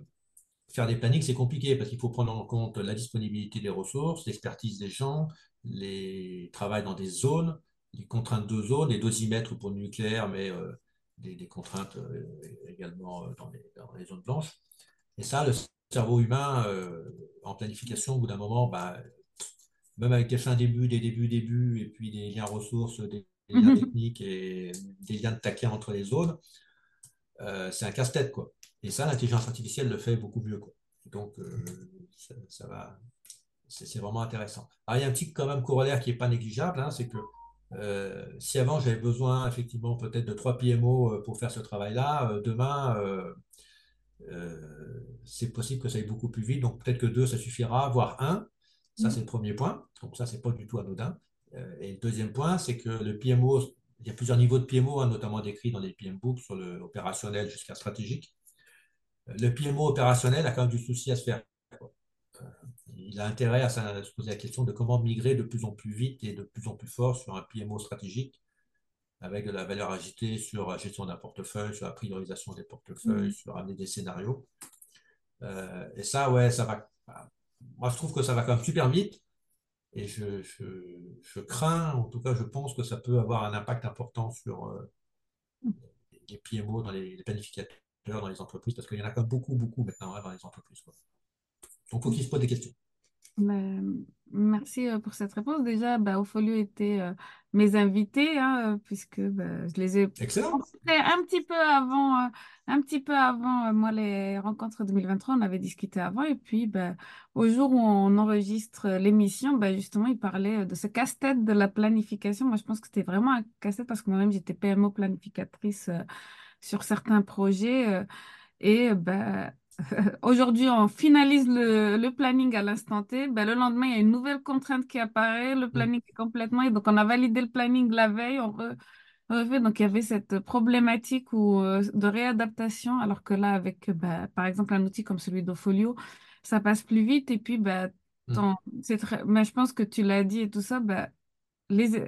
faire des plannings, c'est compliqué parce qu'il faut prendre en compte la disponibilité des ressources, l'expertise des gens, les travail dans des zones, les contraintes de zone, les dosimètres pour le nucléaire, mais euh, des, contraintes euh, également euh, dans les, zones blanches. Et ça, le cerveau humain, euh, en planification, au bout d'un moment, bah, même avec des fins début, des débuts, débuts, et puis des liens ressources, des, des liens techniques et des liens de taquet entre les zones, euh, c'est un casse-tête, quoi. Et ça, l'intelligence artificielle le fait beaucoup mieux, quoi. Donc, euh, ça, ça va, c'est vraiment intéressant. Alors, il y a un petit quand même corollaire qui n'est pas négligeable, hein, c'est que euh, si avant j'avais besoin effectivement peut-être de trois PMO pour faire ce travail-là, demain, c'est possible que ça aille beaucoup plus vite. Donc peut-être que deux, ça suffira, voire un. Ça, c'est le premier point. Donc ça, c'est pas du tout anodin. Euh, et le deuxième point, c'est que le PMO, il y a plusieurs niveaux de PMO, hein, notamment décrits dans les PM Books sur le opérationnel jusqu'à stratégique. Euh, Le PMO opérationnel a quand même du souci à se faire. quoi. Euh, il a intérêt à se poser la question de comment migrer de plus en plus vite et de plus en plus fort sur un PMO stratégique avec de la valeur ajoutée sur la gestion d'un portefeuille, sur la priorisation des portefeuilles, Mm. sur amener des scénarios. Euh, et ça, ouais, ça va. Moi, je trouve que ça va quand même super vite. Et je, je, crains, en tout cas, je pense que ça peut avoir un impact important sur euh, les PMO, dans les, planificateurs, dans les entreprises, parce qu'il y en a quand même beaucoup, beaucoup maintenant hein, dans les entreprises. quoi. Donc, il faut qu'ils se posent des questions. Ben, merci euh, pour cette réponse. Déjà, bah, Ofolio était euh, mes invités, hein, euh, puisque bah, je les ai Excellent. rencontrés un petit peu avant, un petit peu avant moi les rencontres 2023. On avait discuté avant, et puis bah, au jour où on enregistre l'émission, bah, justement, il parlait de ce casse-tête de la planification. Moi, je pense que c'était vraiment un casse-tête parce que moi-même, j'étais PMO planificatrice sur certains projets. et bah, *laughs* aujourd'hui, on finalise le, le planning à l'instant T. Ben, le lendemain, il y a une nouvelle contrainte qui apparaît. Le Mm. planning est complètement... Et donc, on a validé le planning la veille. On re- refait. Donc, il y avait cette problématique où, euh, de réadaptation. Alors que là, avec, bah, par exemple, un outil comme celui d'Ofolio, ça passe plus vite. Et puis, Mm. ton- c'est très... Mais je pense que tu l'as dit et tout ça. Bah, les,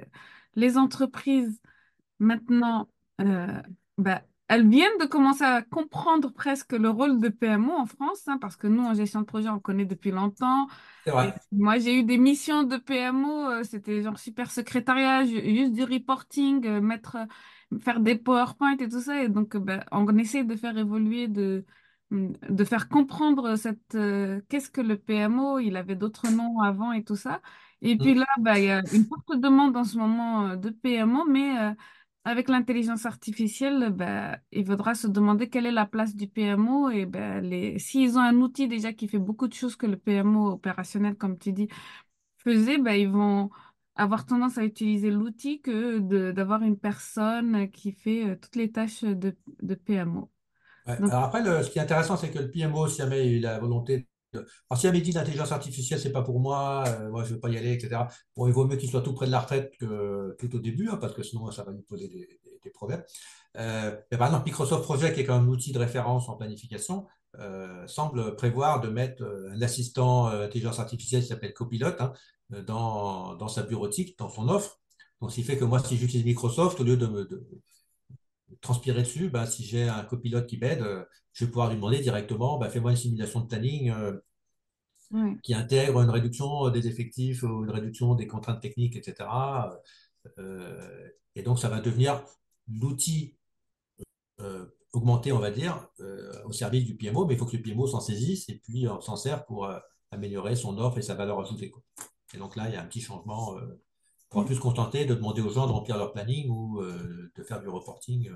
les entreprises, maintenant... euh, bah, elles viennent de commencer à comprendre presque le rôle de PMO en France, hein, parce que nous, en gestion de projet, on connaît depuis longtemps. moi, j'ai eu des missions de PMO, euh, c'était genre super secrétariat, juste du reporting, euh, mettre, faire des PowerPoint et tout ça. Et donc, ben, on essaie de faire évoluer, de, de faire comprendre cette, qu'est-ce que le PMO, il avait d'autres noms avant et tout ça. Et puis mm. là, ben, il y a une forte demande en ce moment de PMO, mais avec l'intelligence artificielle, ben, il faudra se demander quelle est la place du PMO et ben, les... s'ils ont un outil déjà qui fait beaucoup de choses que le PMO opérationnel, comme tu dis, faisait, ben, ils vont avoir tendance à utiliser l'outil que d'avoir une personne qui fait euh, toutes les tâches de, de PMO. Alors après, ce qui est intéressant, c'est que le PMO, si jamais il a la volonté alors, si elle dit l'intelligence artificielle, c'est pas pour moi, euh, moi je veux pas y aller, etc. Bon, il vaut mieux qu'il soit tout près de la retraite que tout au début, hein, parce que sinon ça va lui poser des, problèmes. Euh, mais par exemple, Microsoft Project, qui est quand même un outil de référence en planification, euh, semble prévoir de mettre un assistant intelligence artificielle qui s'appelle Copilot hein, dans, dans, sa bureautique, dans son offre. Donc, ce qui fait que moi, si j'utilise Microsoft, au lieu de me transpirer dessus, bah, si j'ai un copilote qui m'aide, je vais pouvoir lui demander directement, bah, fais-moi une simulation de planning qui intègre une réduction des effectifs ou une réduction des contraintes techniques, etc. Euh, et donc, ça va devenir l'outil euh, augmenté, on va dire, euh, au service du PMO, mais il faut que le PMO s'en saisisse et puis s'en sert pour améliorer son offre et sa valeur ajoutée. Et donc là, il y a un petit changement. on pourra plus se contenter de demander aux gens de remplir leur planning ou de faire du reporting.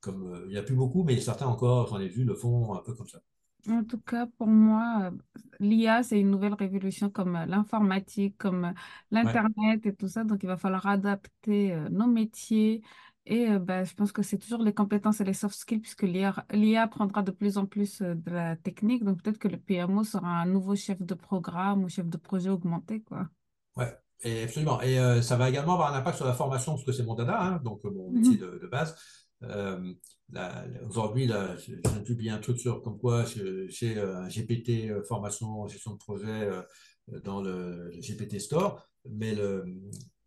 Comme, il n'y a plus beaucoup, mais certains encore, j'en ai vu, le font un peu comme ça. En tout cas, pour moi, l'IA, c'est une nouvelle révolution comme euh, l'informatique, comme euh, l'Internet et tout ça. Donc, il va falloir adapter euh, nos métiers. Et bah, je pense que c'est toujours les compétences et les soft skills, puisque l'IA prendra de plus en plus de la technique. Donc, peut-être que le PMO sera un nouveau chef de programme ou chef de projet augmenté, quoi. Ouais, et absolument. Et ça va également avoir un impact sur la formation, parce que c'est mon dada, hein, donc mon métier mhm. de, base. Aujourd'hui, je viens de publier un truc sur comme quoi j'ai un GPT euh, formation gestion de projet euh, dans le, GPT Store. Mais le,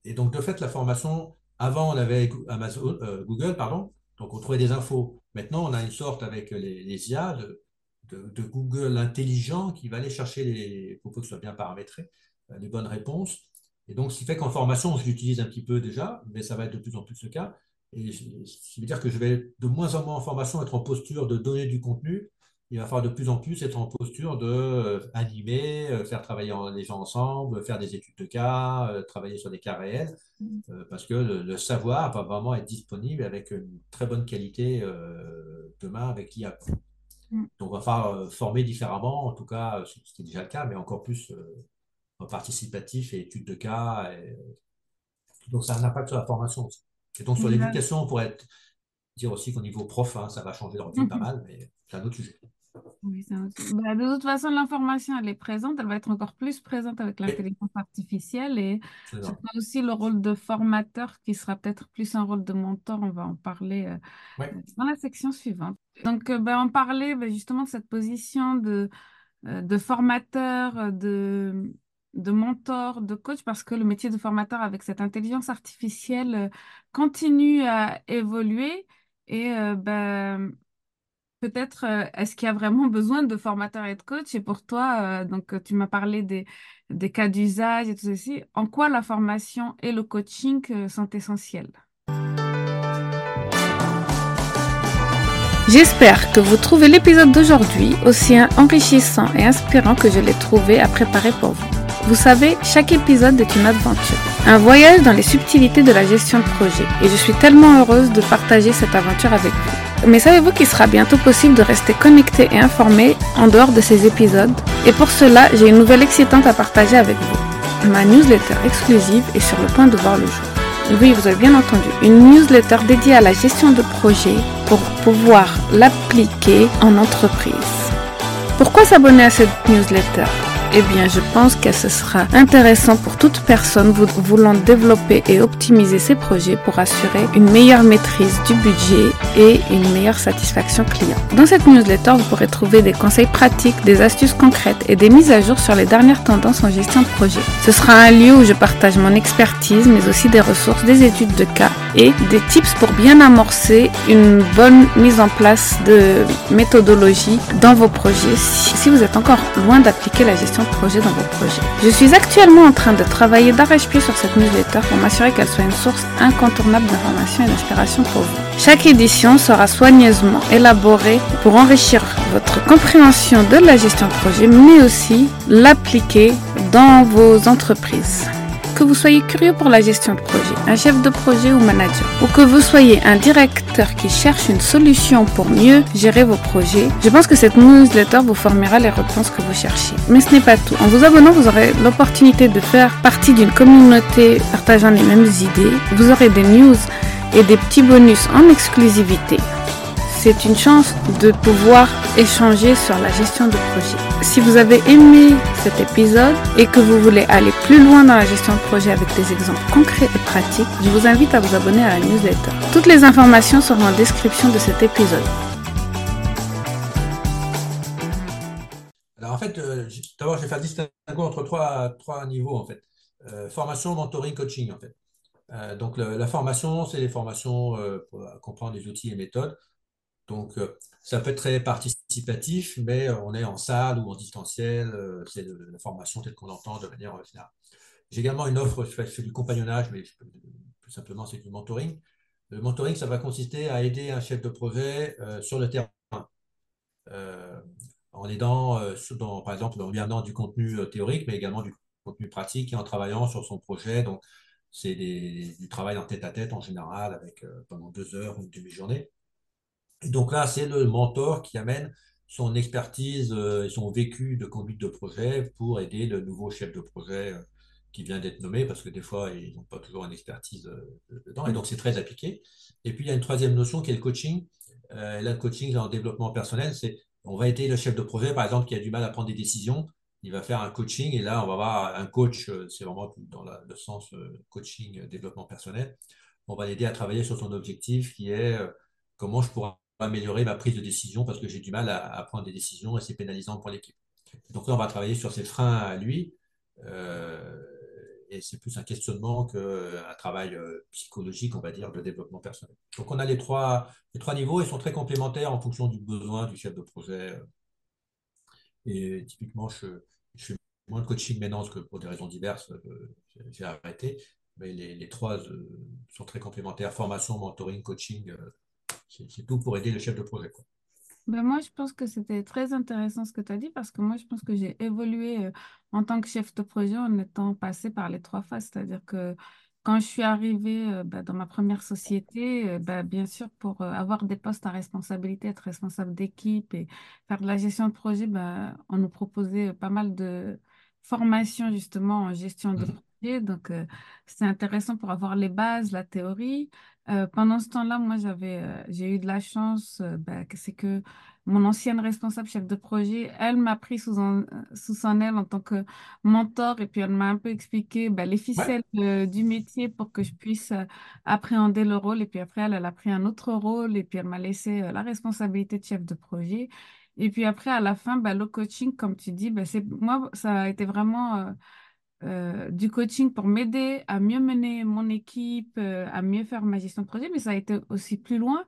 et donc, de fait, la formation, avant, on avait Amazon, euh, Google, pardon, donc on trouvait des infos. Maintenant, on a une sorte avec les, IA de, Google intelligent qui va aller chercher les, pour que ce soit bien paramétré, les bonnes réponses. Et donc, ce qui fait qu'en formation, je l'utilise un petit peu déjà, mais ça va être de plus en plus le cas. Et ce qui veut dire que je vais de moins en moins en formation être en posture de donner du contenu. Il va falloir de plus en plus être en posture de euh, animer, euh, faire travailler les gens ensemble, faire des études de cas, euh, travailler sur des cas réels, mm. parce que le, savoir va vraiment être disponible avec une très bonne qualité demain avec l'IA. Mm. Donc, on va falloir former différemment, en tout cas, ce qui est déjà le cas, mais encore plus en participatif et études de cas. Donc, ça a un impact sur la formation aussi. Et donc, sur l'éducation, on pourrait dire aussi qu'au niveau prof, hein, ça va changer leur vie pas mhm. mal, mais c'est un autre sujet. Oui, bah, de toute façon, l'information, elle est présente, elle va être encore plus présente avec l'intelligence artificielle et aussi le rôle de formateur qui sera peut-être plus un rôle de mentor. On va en parler euh, dans la section suivante. Donc, euh, ben, on parlait ben, justement de cette position de, euh, de formateur, de, de mentor, de coach, parce que le métier de formateur avec cette intelligence artificielle euh, continue à évoluer. Et euh, ben, peut-être, euh, est-ce qu'il y a vraiment besoin de formateur et de coach? Et pour toi, donc tu m'as parlé des, des cas d'usage et tout ceci. En quoi la formation et le coaching sont essentiels? J'espère que vous trouvez l'épisode d'aujourd'hui aussi enrichissant et inspirant que je l'ai trouvé à préparer pour vous. Vous savez, chaque épisode est une aventure, un voyage dans les subtilités de la gestion de projet, et je suis tellement heureuse de partager cette aventure avec vous. Mais savez-vous qu'il sera bientôt possible de rester connecté et informé en dehors de ces épisodes? Et pour cela, j'ai une nouvelle excitante à partager avec vous. Ma newsletter exclusive est sur le point de voir le jour. Oui, vous avez bien entendu, une newsletter dédiée à la gestion de projet pour pouvoir l'appliquer en entreprise. Pourquoi s'abonner à cette newsletter? Eh bien, je pense que ce sera intéressant pour toute personne voulant développer et optimiser ses projets pour assurer une meilleure maîtrise du budget et une meilleure satisfaction client. Dans cette newsletter, vous pourrez trouver des conseils pratiques, des astuces concrètes et des mises à jour sur les dernières tendances en gestion de projet. Ce sera un lieu où je partage mon expertise, mais aussi des ressources, des études de cas et des tips pour bien amorcer une bonne mise en place de méthodologie dans vos projets si vous êtes encore loin d'appliquer la gestion projet dans vos projets. Je suis actuellement en train de travailler d'arrache-pied sur cette newsletter pour m'assurer qu'elle soit une source incontournable d'informations et d'inspiration pour vous. Chaque édition sera soigneusement élaborée pour enrichir votre compréhension de la gestion de projet, mais aussi l'appliquer dans vos entreprises. Que vous soyez curieux pour la gestion de projet, un chef de projet ou manager, ou que vous soyez un directeur qui cherche une solution pour mieux gérer vos projets, je pense que cette newsletter vous formera les réponses que vous cherchez. Mais ce n'est pas tout. En vous abonnant, vous aurez l'opportunité de faire partie d'une communauté partageant les mêmes idées. Vous aurez des news et des petits bonus en exclusivité c'est une chance de pouvoir échanger sur la gestion de projet. Si vous avez aimé cet épisode et que vous voulez aller plus loin dans la gestion de projet avec des exemples concrets et pratiques, je vous invite à vous abonner à la newsletter. Toutes les informations seront en description de cet épisode. Alors en fait, euh, d'abord je vais faire distinguer entre trois, trois niveaux en fait. Euh, formation, mentoring, coaching en fait. Euh, donc la formation, c'est les formations pour comprendre les outils et méthodes. Donc, euh, ça peut être très participatif, mais euh, on est en salle ou en distanciel, euh, c'est de la formation telle qu'on l'entend de manière générale. J'ai également une offre, je fais du compagnonnage, mais plus simplement c'est du mentoring. Le mentoring, ça va consister à aider un chef de projet sur le terrain, en aidant, par exemple, en amenant du contenu théorique, mais également du contenu pratique et en travaillant sur son projet. Donc, c'est du travail en tête à tête en général, avec pendant deux heures ou une demi-journée donc là, c'est le mentor qui amène son expertise euh, et son vécu de conduite de projet pour aider le nouveau chef de projet euh, qui vient d'être nommé, parce que des fois, ils n'ont pas toujours une expertise euh, dedans, et donc c'est très appliqué. Et puis, il y a une troisième notion qui est le coaching. là, le coaching en développement personnel, c'est on va aider le chef de projet, par exemple, qui a du mal à prendre des décisions, il va faire un coaching, et là, on va avoir un coach, c'est vraiment dans le sens coaching, développement personnel. On va l'aider à travailler sur son objectif qui est comment je pourrais améliorer ma prise de décision parce que j'ai du mal à, prendre des décisions et c'est pénalisant pour l'équipe. Donc là, on va travailler sur ses freins à lui. Euh, et c'est plus un questionnement qu'un travail euh, psychologique, on va dire, de développement personnel. Donc on a les trois, les trois niveaux, ils sont très complémentaires en fonction du besoin du chef de projet. Et typiquement, je, je fais moins de coaching maintenant que pour des raisons diverses, euh, j'ai arrêté. Mais les trois sont très complémentaires, formation, mentoring, coaching c'est tout pour aider le chef de projet. Ben moi, je pense que c'était très intéressant ce que tu as dit parce que moi, je pense que j'ai évolué euh, en tant que chef de projet en étant passé par les trois phases. C'est-à-dire que quand je suis arrivée euh, ben, dans ma première société, euh, ben, bien sûr, pour avoir des postes à responsabilité, être responsable d'équipe et faire de la gestion de projet, ben, on nous proposait pas mal de formations justement en gestion de mmh. Donc, c'est intéressant pour avoir les bases, la théorie. Euh, pendant ce temps-là, moi, j'avais, euh, j'ai eu de la chance, euh, bah, c'est que mon ancienne responsable chef de projet, elle m'a pris sous, sous son aile en tant que mentor et puis elle m'a un peu expliqué bah, les ficelles du métier pour que je puisse appréhender le rôle. Et puis après, elle, elle a pris un autre rôle et puis elle m'a laissé la responsabilité de chef de projet. Et puis après, à la fin, bah, le coaching, comme tu dis, bah, c'est, moi, ça a été vraiment euh, du coaching pour m'aider à mieux mener mon équipe, euh, à mieux faire ma gestion de projet, mais ça a été aussi plus loin.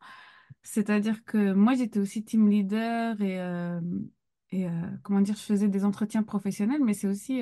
C'est-à-dire que moi, j'étais aussi team leader et, euh, et comment dire, je faisais des entretiens professionnels, mais c'est aussi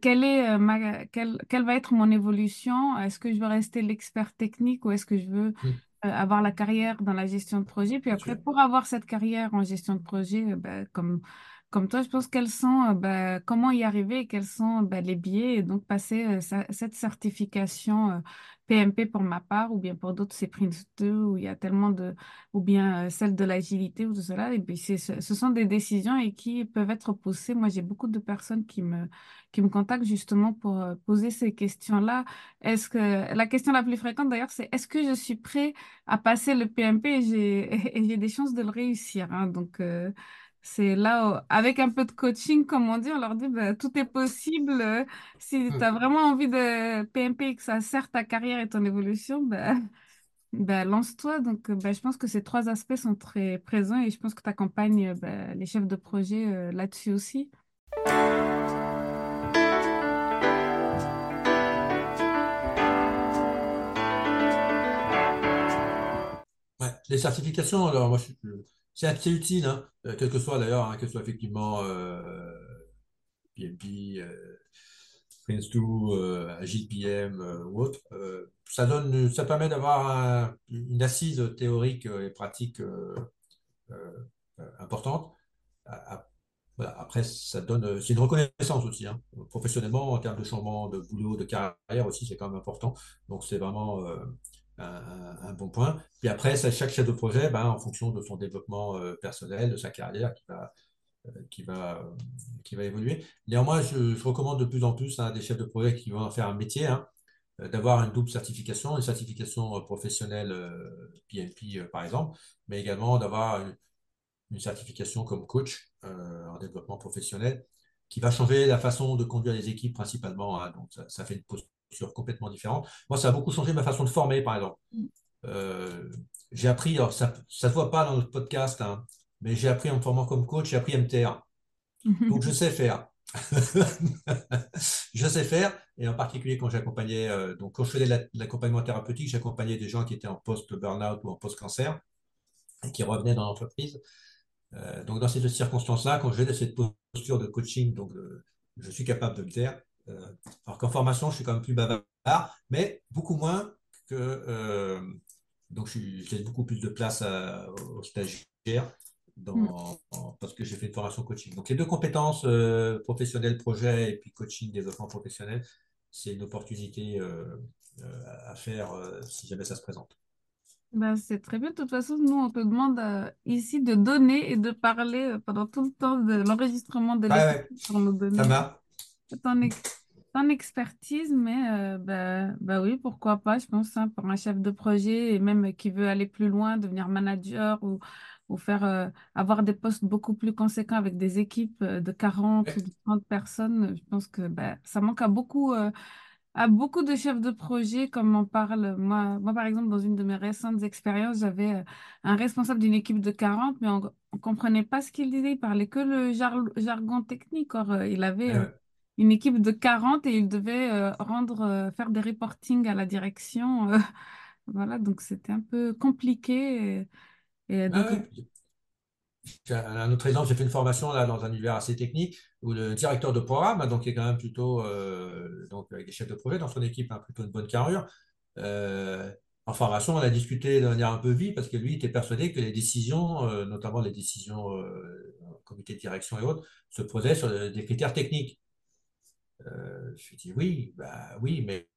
quelle est ma, quelle, quelle, va être mon évolution? Est-ce que je veux rester l'expert technique ou est-ce que je veux mmh. avoir la carrière dans la gestion de projet? Puis après, pour avoir cette carrière en gestion de projet, ben, comme comme toi, je pense quels sont, euh, bah, comment y arriver et quels sont bah, les biais et donc passer euh, cette certification PMP euh, pour ma part ou bien pour d'autres, c'est Prince 2 où il y a tellement de, ou bien celle de l'agilité ou tout cela. Et puis, ce sont des décisions et qui peuvent être poussées. Moi, j'ai beaucoup de personnes qui me, qui me contactent justement pour poser ces questions-là. Est-ce que, la question la plus fréquente d'ailleurs, c'est est-ce que je suis prêt à passer le PMP *laughs* et j'ai, des chances de le réussir? Hein? Donc, c'est là, avec un peu de coaching, comme on dit, on leur dit, bah, tout est possible. euh, si tu as vraiment envie de PMP et que ça sert ta carrière et ton évolution, bah, *laughs* bah, lance-toi. Donc, euh, bah, je pense que ces trois aspects sont très présents et je pense que tu accompagnes bah, les chefs de projet euh, là-dessus aussi. Ouais, les certifications, alors moi, je suis- c'est assez utile, euh, quel que soit d'ailleurs, hein, que ce soit effectivement PMP, euh, Prince2, euh, Agile PM euh, ou autre. euh, ça donne, ça permet d'avoir un- une assise théorique euh, et pratique importante. Après, ça donne, c'est une reconnaissance aussi, hein. Professionnellement, en termes de changement de boulot, de carrière aussi, c'est quand même important. Donc, c'est vraiment un, bon point. Puis après, ça, chaque chef de projet, ben, en fonction de son développement euh, personnel, de sa carrière, qui va, euh, qui va, euh, qui va évoluer. Néanmoins, je, recommande de plus en plus à des chefs de projet qui vont faire un métier, hein, d'avoir une double certification, une certification professionnelle PMP, par exemple, mais également d'avoir une certification comme coach en développement professionnel qui va changer la façon de conduire les équipes principalement. hein. donc, ça, ça fait une complètement différente. Moi, ça a beaucoup changé ma façon de former, par exemple. Euh, j'ai appris, alors ça ne se voit pas dans notre podcast, hein, mais j'ai appris en me formant comme coach, j'ai appris MTR. Donc, je sais faire. *laughs* je sais faire, et en particulier quand j'accompagnais, euh, donc quand je faisais de l'accompagnement thérapeutique, j'accompagnais des gens qui étaient en post-burnout ou en post-cancer et qui revenaient dans l'entreprise. Euh, donc, dans ces deux circonstances-là, quand j'ai cette posture de coaching, donc euh, je suis capable de le faire. Euh, alors qu'en formation, je suis quand même plus bavard, mais beaucoup moins que. euh, donc, j'ai beaucoup plus de place à, aux stagiaires dans, en, parce que j'ai fait une formation coaching. Donc, les deux compétences euh, professionnelles, projet et puis coaching, développement professionnel, c'est une opportunité euh, à faire si jamais ça se présente. Ben, c'est très bien. De toute façon, nous, on te demande ici de donner et de parler pendant tout le temps de l'enregistrement de ouais, pour nous donner ça va. Ton, ex- ton expertise. Mais euh, ben, ben oui, pourquoi pas, je pense, hein, pour un chef de projet et même qui veut aller plus loin, devenir manager ou, ou faire, euh, avoir des postes beaucoup plus conséquents avec des équipes euh, de 40 ou de 30 personnes. Je pense que ben, ça manque à beaucoup. à beaucoup de chefs de projet, comme on parle, moi, moi par exemple, dans une de mes récentes expériences, j'avais un responsable d'une équipe de 40, mais on ne comprenait pas ce qu'il disait, il parlait que le jar- jargon technique. Or, il avait ouais. Une équipe de 40 et il devait euh, rendre, euh, faire des reportings à la direction. euh, *laughs* voilà, donc c'était un peu compliqué. Et, donc. J'ai Un autre exemple, j'ai fait une formation là, dans un univers assez technique où le directeur de programme, donc qui est quand même plutôt euh, donc avec des chefs de projet dans son équipe, hein, plutôt une bonne carrure. euh, en formation, on a discuté de manière un peu vive parce que lui était persuadé que les décisions, euh, notamment les décisions comité de direction et autres, se posaient sur des critères techniques. Euh, je lui dis oui, bah oui, mais,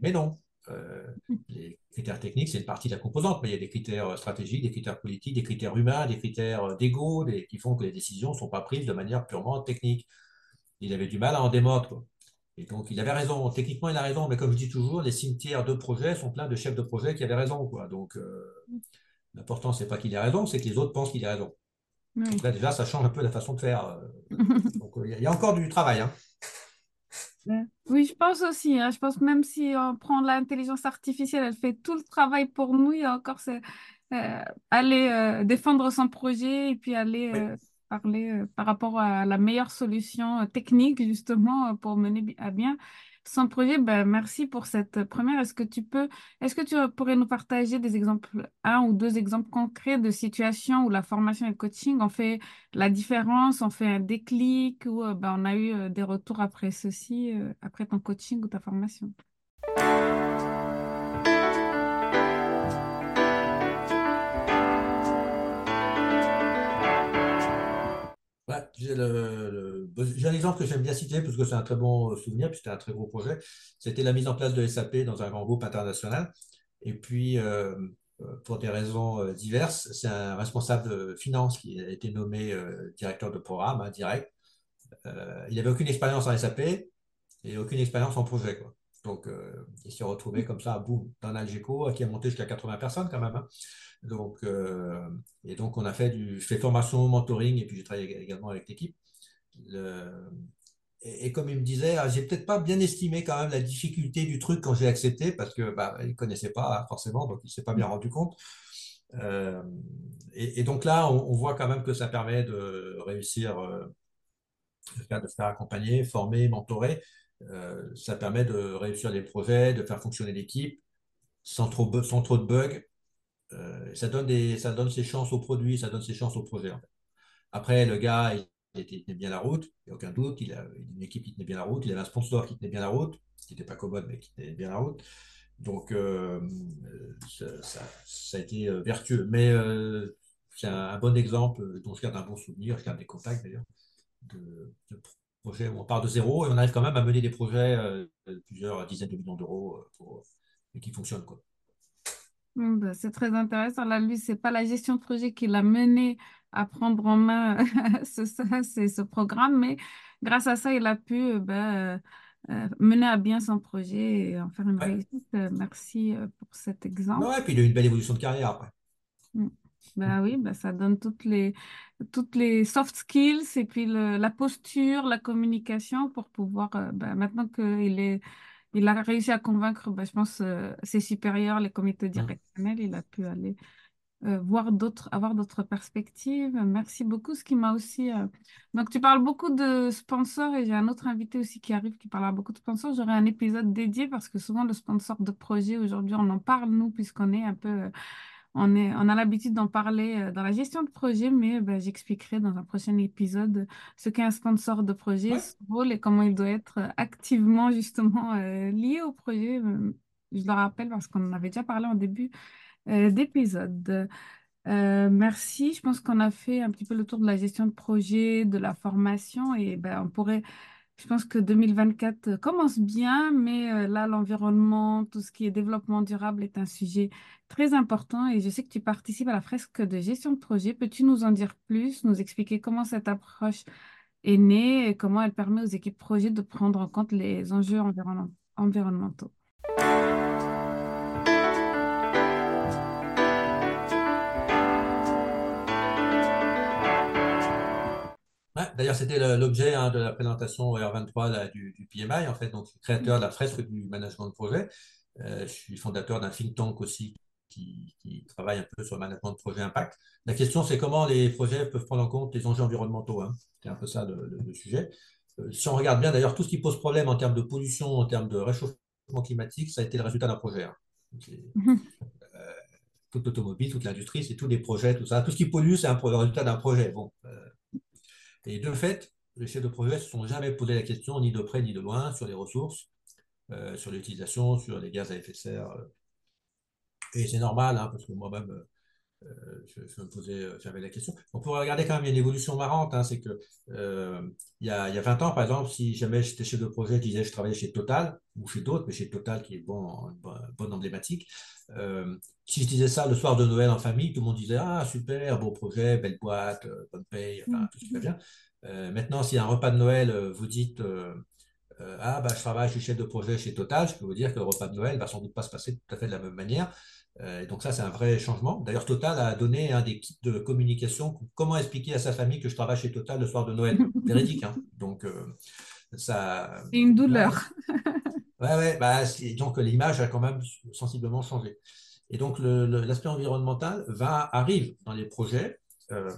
mais non. Euh, *laughs* les critères techniques, c'est une partie de la composante, mais il y a des critères stratégiques, des critères politiques, des critères humains, des critères d'ego, des- qui font que les décisions ne sont pas prises de manière purement technique. Il avait du mal à en démordre. quoi. Et donc, il avait raison. Techniquement, il a raison, mais comme je dis toujours, les cimetières de projet sont pleins de chefs de projet qui avaient raison. Quoi. Donc, euh, l'important, c'est pas qu'il ait raison, c'est que les autres pensent qu'il a raison. oui. Donc là, déjà, ça change un peu la façon de faire. euh. *laughs* Donc, euh, il y, a il y a encore du travail. hein. Oui, je pense aussi. hein. Je pense même si on prend l'intelligence artificielle, elle fait tout le travail pour nous. Il y a encore ce- euh, aller euh, défendre son projet et puis aller Oui. euh, parler par rapport à la meilleure solution technique justement pour mener à bien son projet. Ben, merci pour cette première. Est-ce que tu peux, est-ce que tu pourrais nous partager des exemples, un ou deux exemples concrets de situations où la formation et le coaching ont fait la différence, on fait un déclic ou euh, ben, on a eu euh, des retours après ceci, euh, après ton coaching ou ta formation? J'ai le- le- j'ai un exemple que j'aime bien citer parce que c'est un très bon souvenir, puis c'était un très gros projet. C'était la mise en place de SAP dans un grand groupe international. Et puis, euh, euh, pour des raisons euh, diverses, c'est un responsable de finance qui a été nommé euh, directeur de programme, hein, direct. Euh, il n'avait aucune expérience en SAP et aucune expérience en projet, quoi. Donc, euh, il s'est retrouvé comme ça, boum, dans l'Algeco, qui a monté jusqu'à 80 personnes quand même. Hein. Donc, euh, et donc, on a fait du, je fais formation, mentoring, et puis j'ai travaillé également avec l'équipe. Et, comme il me disait, ah, j'ai peut-être pas bien estimé quand même la difficulté du truc quand j'ai accepté, parce que bah, connaissait pas forcément, donc il s'est pas bien rendu compte. Euh, et, donc là, on, voit quand même que ça permet de réussir, euh, de, faire, faire accompagner, former, mentorer. Euh, ça permet de réussir les projets, de faire fonctionner l'équipe sans trop de bugs. Ça, donne des, ça donne ses chances au produit, ça donne ses chances au projet. Après, le gars, il, tenait bien la route, il n'y a aucun doute. Il a une équipe qui tenait bien la route, il avait un sponsor qui tenait bien la route, qui n'était pas commode, mais qui tenait bien la route. Donc, euh, ça, a été euh, vertueux. Mais euh, c'est un, bon exemple dont je garde un bon souvenir, je garde des contacts d'ailleurs, de, projets où on part de zéro et on arrive quand même à mener des projets de plusieurs dizaines de millions d'euros et qui fonctionnent. Quoi. Bah, c'est très intéressant. Là, lui, c'est pas la gestion de projet qui l'a mené à prendre en main *laughs* ce, ce programme, mais grâce à ça, il a pu bah, euh, mener à bien son projet et en faire une réussite. Euh, merci euh, pour cet exemple. Ouais, et puis il a eu une belle évolution de carrière après. Mm. Ben oui, ben ça donne toutes les, toutes les soft skills et puis la posture, la communication pour pouvoir, ben maintenant qu'il est, il a réussi à convaincre, ben je pense, ses supérieurs, les comités mm. directionnels, il a pu aller euh, voir d'autres, avoir d'autres perspectives. Merci beaucoup. Ce qui m'a aussi. Euh, donc, tu parles beaucoup de sponsors et j'ai un autre invité aussi qui arrive qui parlera beaucoup de sponsors. J'aurai un épisode dédié parce que souvent, le sponsor de projet, aujourd'hui, on en parle, nous, puisqu'on est un peu. Euh, on, est, on a l'habitude d'en parler dans la gestion de projet, mais ben, j'expliquerai dans un prochain épisode ce qu'est un sponsor de projet, son rôle et comment il doit être activement justement lié au projet. Je le rappelle parce qu'on en avait déjà parlé en début euh, d'épisodes. Euh, merci. Je pense qu'on a fait un petit peu le tour de la gestion de projet, de la formation et ben, on pourrait, je pense que 2024 commence bien, mais euh, là, l'environnement, tout ce qui est développement durable est un sujet très important et je sais que tu participes à la fresque de gestion de projet. Peux-tu nous en dire plus, nous expliquer comment cette approche est née et comment elle permet aux équipes projet de prendre en compte les enjeux environnementaux? D'ailleurs, c'était l'objet hein, de la présentation R23 du, PMI, en fait, donc créateur de la fresque du management de projet. Euh, je suis fondateur d'un think tank aussi qui, travaille un peu sur le management de projet impact. La question, c'est comment les projets peuvent prendre en compte les enjeux environnementaux. Hein. C'est un peu ça le, sujet. Euh, si on regarde bien, d'ailleurs, tout ce qui pose problème en termes de pollution, en termes de réchauffement climatique, ça a été le résultat d'un projet. Hein. Mhm. Euh, toute l'automobile, toute l'industrie, c'est tous des projets, tout ça. Tout ce qui pollue, c'est un le résultat d'un projet. Bon, et de fait, les chefs de projet ne se sont jamais posé la question, ni de près ni de loin, sur les ressources, euh, sur l'utilisation, sur les gaz à effet de serre. Euh. Et c'est normal, hein, parce que moi-même, euh, je, me posais, j'avais la question. On pourrait regarder quand même une évolution marrante, hein, c'est que il y, a, il y, a, 20 ans, par exemple, si jamais j'étais chef de projet, je disais je travaillais chez Total, ou chez d'autres, mais chez Total qui est bon, bon, emblématique, si je disais ça le soir de Noël en famille, tout le monde disait Ah, super, beau projet, belle boîte, euh, bonne paye, enfin, tout va bien. Euh, maintenant, si un repas de Noël, euh, vous dites Ah, bah, je travaille, je suis chef de projet chez Total, je peux vous dire que le repas de Noël va sans doute pas se passer tout à fait de la même manière. Et donc, ça, c'est un vrai changement. D'ailleurs, Total a donné un des kits de communication comment expliquer à sa famille que je travaille chez Total le soir de Noël. *laughs* Véridique, hein. Donc, ça. C'est une douleur. ouais, ouais, bah, donc l'image a quand même sensiblement changé. Et donc, l'aspect environnemental va, arrive dans les projets. Euh,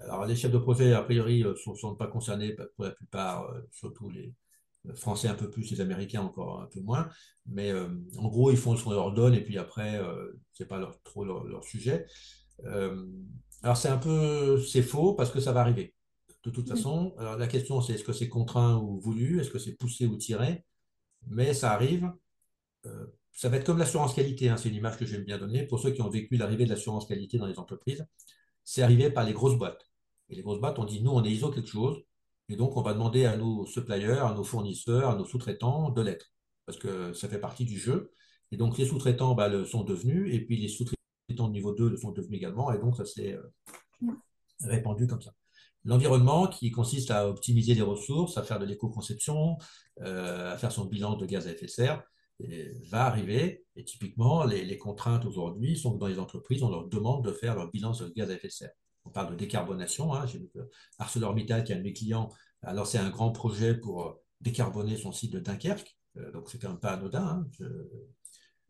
alors, les chefs de projet, a priori, ne euh, sont, pas concernés pour la plupart, euh, surtout les Français un peu plus, les Américains encore un peu moins. Mais en gros, ils font ce qu'on leur donne et puis après, ce n'est pas leur, trop leur, sujet. alors, c'est un peu, c'est faux parce que ça va arriver. De toute façon, alors, la question, c'est est-ce que c'est contraint ou voulu? Est-ce que c'est poussé ou tiré? Mais ça arrive ça va être comme l'assurance qualité, hein, c'est une image que j'aime bien donner. Pour ceux qui ont vécu l'arrivée de l'assurance qualité dans les entreprises, c'est arrivé par les grosses boîtes. Et les grosses boîtes ont dit, nous, on est ISO quelque chose, et donc on va demander à nos suppliers, à nos fournisseurs, à nos sous-traitants de l'être, parce que ça fait partie du jeu. Et donc les sous-traitants bah, le sont devenus, et puis les sous-traitants de niveau 2 le sont devenus également, et donc ça s'est euh, répandu comme ça. l'environnement qui consiste à optimiser les ressources, à faire de l'éco-conception, à faire son bilan de gaz à effet de serre, va arriver. Et typiquement, les, contraintes aujourd'hui sont que dans les entreprises, on leur demande de faire leur bilan de gaz à effet de serre. On parle de décarbonation. Hein. J'ai vu que ArcelorMittal, qui est un de mes clients, a lancé un grand projet pour décarboner son site de Dunkerque. donc, c'est quand même pas anodin. Hein.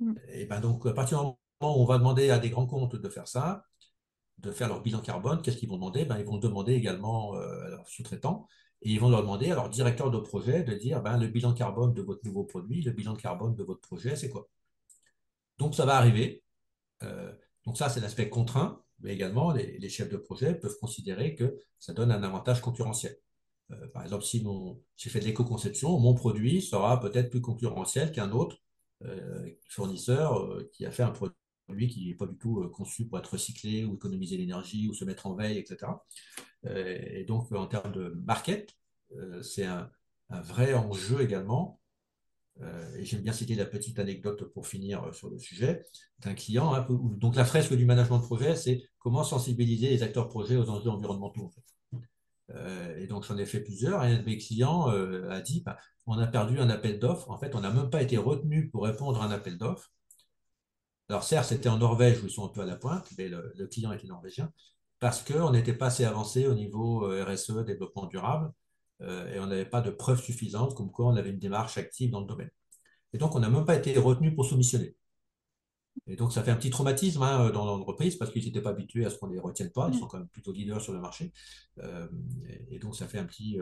Mm. Et ben donc, à partir du moment où on va demander à des grands comptes de faire ça, de faire leur bilan carbone, qu'est-ce qu'ils vont demander? Ben, Ils vont demander également euh, à leurs sous-traitants et ils vont leur demander à leur directeur de projet de dire ben, le bilan carbone de votre nouveau produit, le bilan carbone de votre projet, c'est quoi? Donc ça va arriver. Euh, donc ça, c'est l'aspect contraint, mais également les, chefs de projet peuvent considérer que ça donne un avantage concurrentiel. Euh, par exemple, si j'ai fait de l'éco-conception, mon produit sera peut-être plus concurrentiel qu'un autre fournisseur qui a fait un produit qui n'est pas du tout euh, conçu pour être recyclé ou économiser l'énergie ou se mettre en veille, etc. Euh, et donc, en termes de market, euh, c'est un, vrai enjeu également. Et j'aime bien citer la petite anecdote pour finir sur le sujet d'un client. donc, la fresque du management de projet, c'est comment sensibiliser les acteurs projets aux enjeux environnementaux. et donc, j'en ai fait plusieurs. Et un de mes clients a dit bah, on a perdu un appel d'offres. En fait, on n'a même pas été retenu pour répondre à un appel d'offres. Alors certes, c'était en Norvège où ils sont un peu à la pointe, mais le, client était norvégien, parce qu'on n'était pas assez avancé au niveau euh, RSE, développement durable, euh, et on n'avait pas de preuves suffisantes comme quoi on avait une démarche active dans le domaine. Et donc, on n'a même pas été retenu pour soumissionner. Et donc, ça fait un petit traumatisme hein, dans l'entreprise parce qu'ils n'étaient pas habitués à ce qu'on ne les retienne pas. Ils mm. sont quand même plutôt leaders sur le marché. Euh, et, donc, ça fait un petit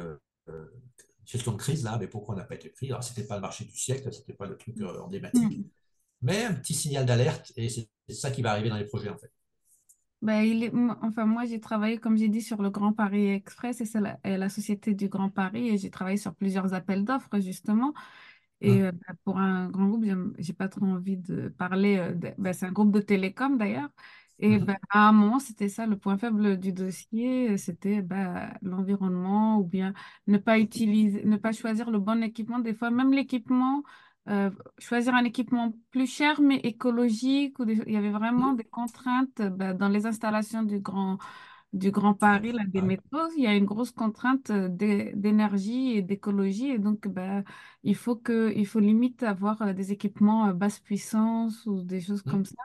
gestion de crise là. Mais pourquoi on n'a pas été pris? Alors, ce n'était pas le marché du siècle, ce n'était pas le truc emblématique. Mm mais un petit signal d'alerte et c'est ça qui va arriver dans les projets en fait. Ben, il est, enfin, moi, j'ai travaillé, comme j'ai dit, sur le Grand Paris Express et c'est la, la, Société du Grand Paris et j'ai travaillé sur plusieurs appels d'offres, justement. Et hein. euh, ben, pour un grand groupe, j'ai pas trop envie de parler. Euh, ben, c'est un groupe de télécom d'ailleurs. Et mmh ben, à un moment, c'était ça, le point faible du dossier, c'était ben, l'environnement ou bien ne pas utiliser, ne pas choisir le bon équipement. Des fois, même l'équipement, euh, choisir un équipement plus cher mais écologique. Ou Il y avait vraiment des contraintes bah, dans les installations du Grand, du Grand Paris, là, des métros. Il y a une grosse contrainte euh, d'énergie et d'écologie. Et donc, bah, il faut que, il faut limite avoir euh, des équipements basse puissance ou des choses mmh. comme ça.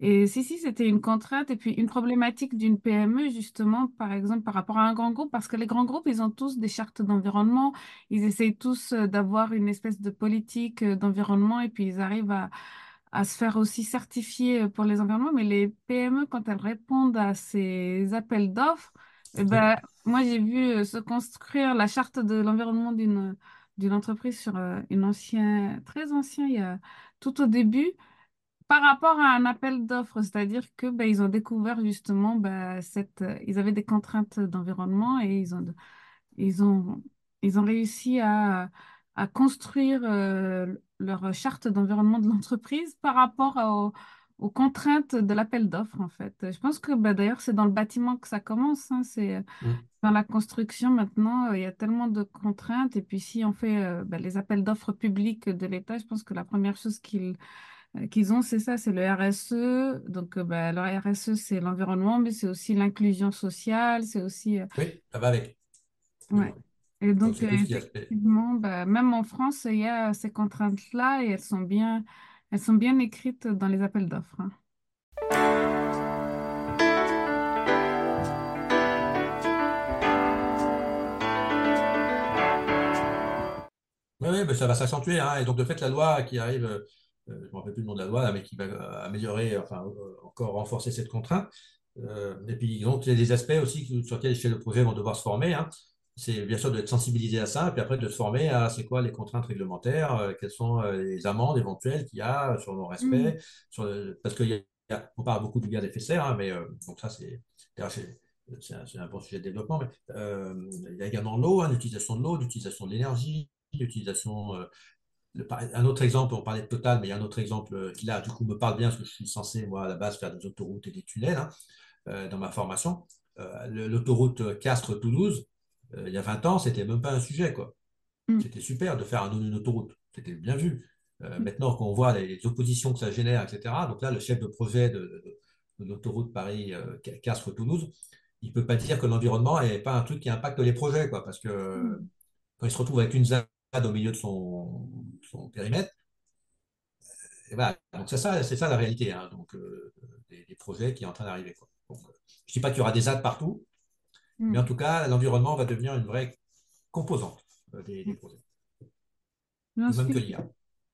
Et si, si, c'était une contrainte et puis une problématique d'une PME, justement, par exemple, par rapport à un grand groupe, parce que les grands groupes, ils ont tous des chartes d'environnement, ils essayent tous euh, d'avoir une espèce de politique euh, d'environnement et puis ils arrivent à, à se faire aussi certifier euh, pour les environnements. Mais les PME, quand elles répondent à ces appels d'offres, eh ben, moi, j'ai vu se construire la charte de l'environnement d'une d'une entreprise sur une ancienne, très ancien, il y a tout au début par rapport à un appel d'offres, c'est-à-dire que ben, ils ont découvert justement ben, cette, euh, ils avaient des contraintes d'environnement et ils ont, ils ont, ils ont réussi à, à construire euh, leur charte d'environnement de l'entreprise par rapport aux contraintes de l'appel d'offres en fait. Je pense que ben, d'ailleurs c'est dans le bâtiment que ça commence, hein, c'est euh, mmh. dans la construction maintenant, il y a tellement de contraintes et puis si on fait les appels d'offres publics de l'État, je pense que la première chose qu'ils euh, qu'ils ont, c'est ça, c'est le RSE. Donc, euh, bah, le RSE, c'est l'environnement, mais c'est aussi l'inclusion sociale, c'est aussi... Euh, oui, ça va avec. Ouais. Et donc, effectivement, bah, même en France, il y a ces contraintes-là et elles sont bien, elles sont bien écrites dans les appels d'offres. Hein. Oui, oui, mais ça va s'accentuer. Hein. Et donc, de fait, la loi qui arrive euh, je ne me rappelle plus le nom de la loi, mais qui va euh, améliorer, enfin euh, encore renforcer cette contrainte. et puis, donc, il y a des aspects aussi sur lesquels les chefs de projet vont devoir se former. Hein. C'est bien sûr d'être sensibilisé à ça, et puis après de se former à c'est quoi les contraintes réglementaires, quelles sont les amendes éventuelles qu'il y a sur le respect, mmh. sur parce qu'on parle beaucoup du gaz à effet de serre, hein, mais donc ça c'est c'est un, bon sujet de développement, mais il y a également l'eau, hein, l'utilisation de l'eau, l'utilisation de l'énergie, l'utilisation un autre exemple, on parlait de Total, mais il y a un autre exemple euh, qui là, du coup, me parle bien, parce que je suis censé, moi, à la base, faire des autoroutes et des tunnels hein, euh, dans ma formation. Euh, l'autoroute Castres-Toulouse, il y a 20 ans, c'était même pas un sujet, quoi. Mm. C'était super de faire une autoroute, c'était bien vu. Mm. Maintenant qu'on voit les, oppositions que ça génère, etc., donc là, le chef de projet de, l'autoroute Paris-Castres-Toulouse, il ne peut pas dire que l'environnement n'est pas un truc qui impacte les projets, quoi, parce que mm. quand il se retrouve avec une ZAD au milieu de son, périmètre, et ben, donc c'est ça, c'est ça la réalité, hein, donc euh, des, projets qui sont en train d'arriver. je ne dis pas qu'il y aura des ZAD partout, mm. mais en tout cas, l'environnement va devenir une vraie composante euh, des, projets. même que l'IA.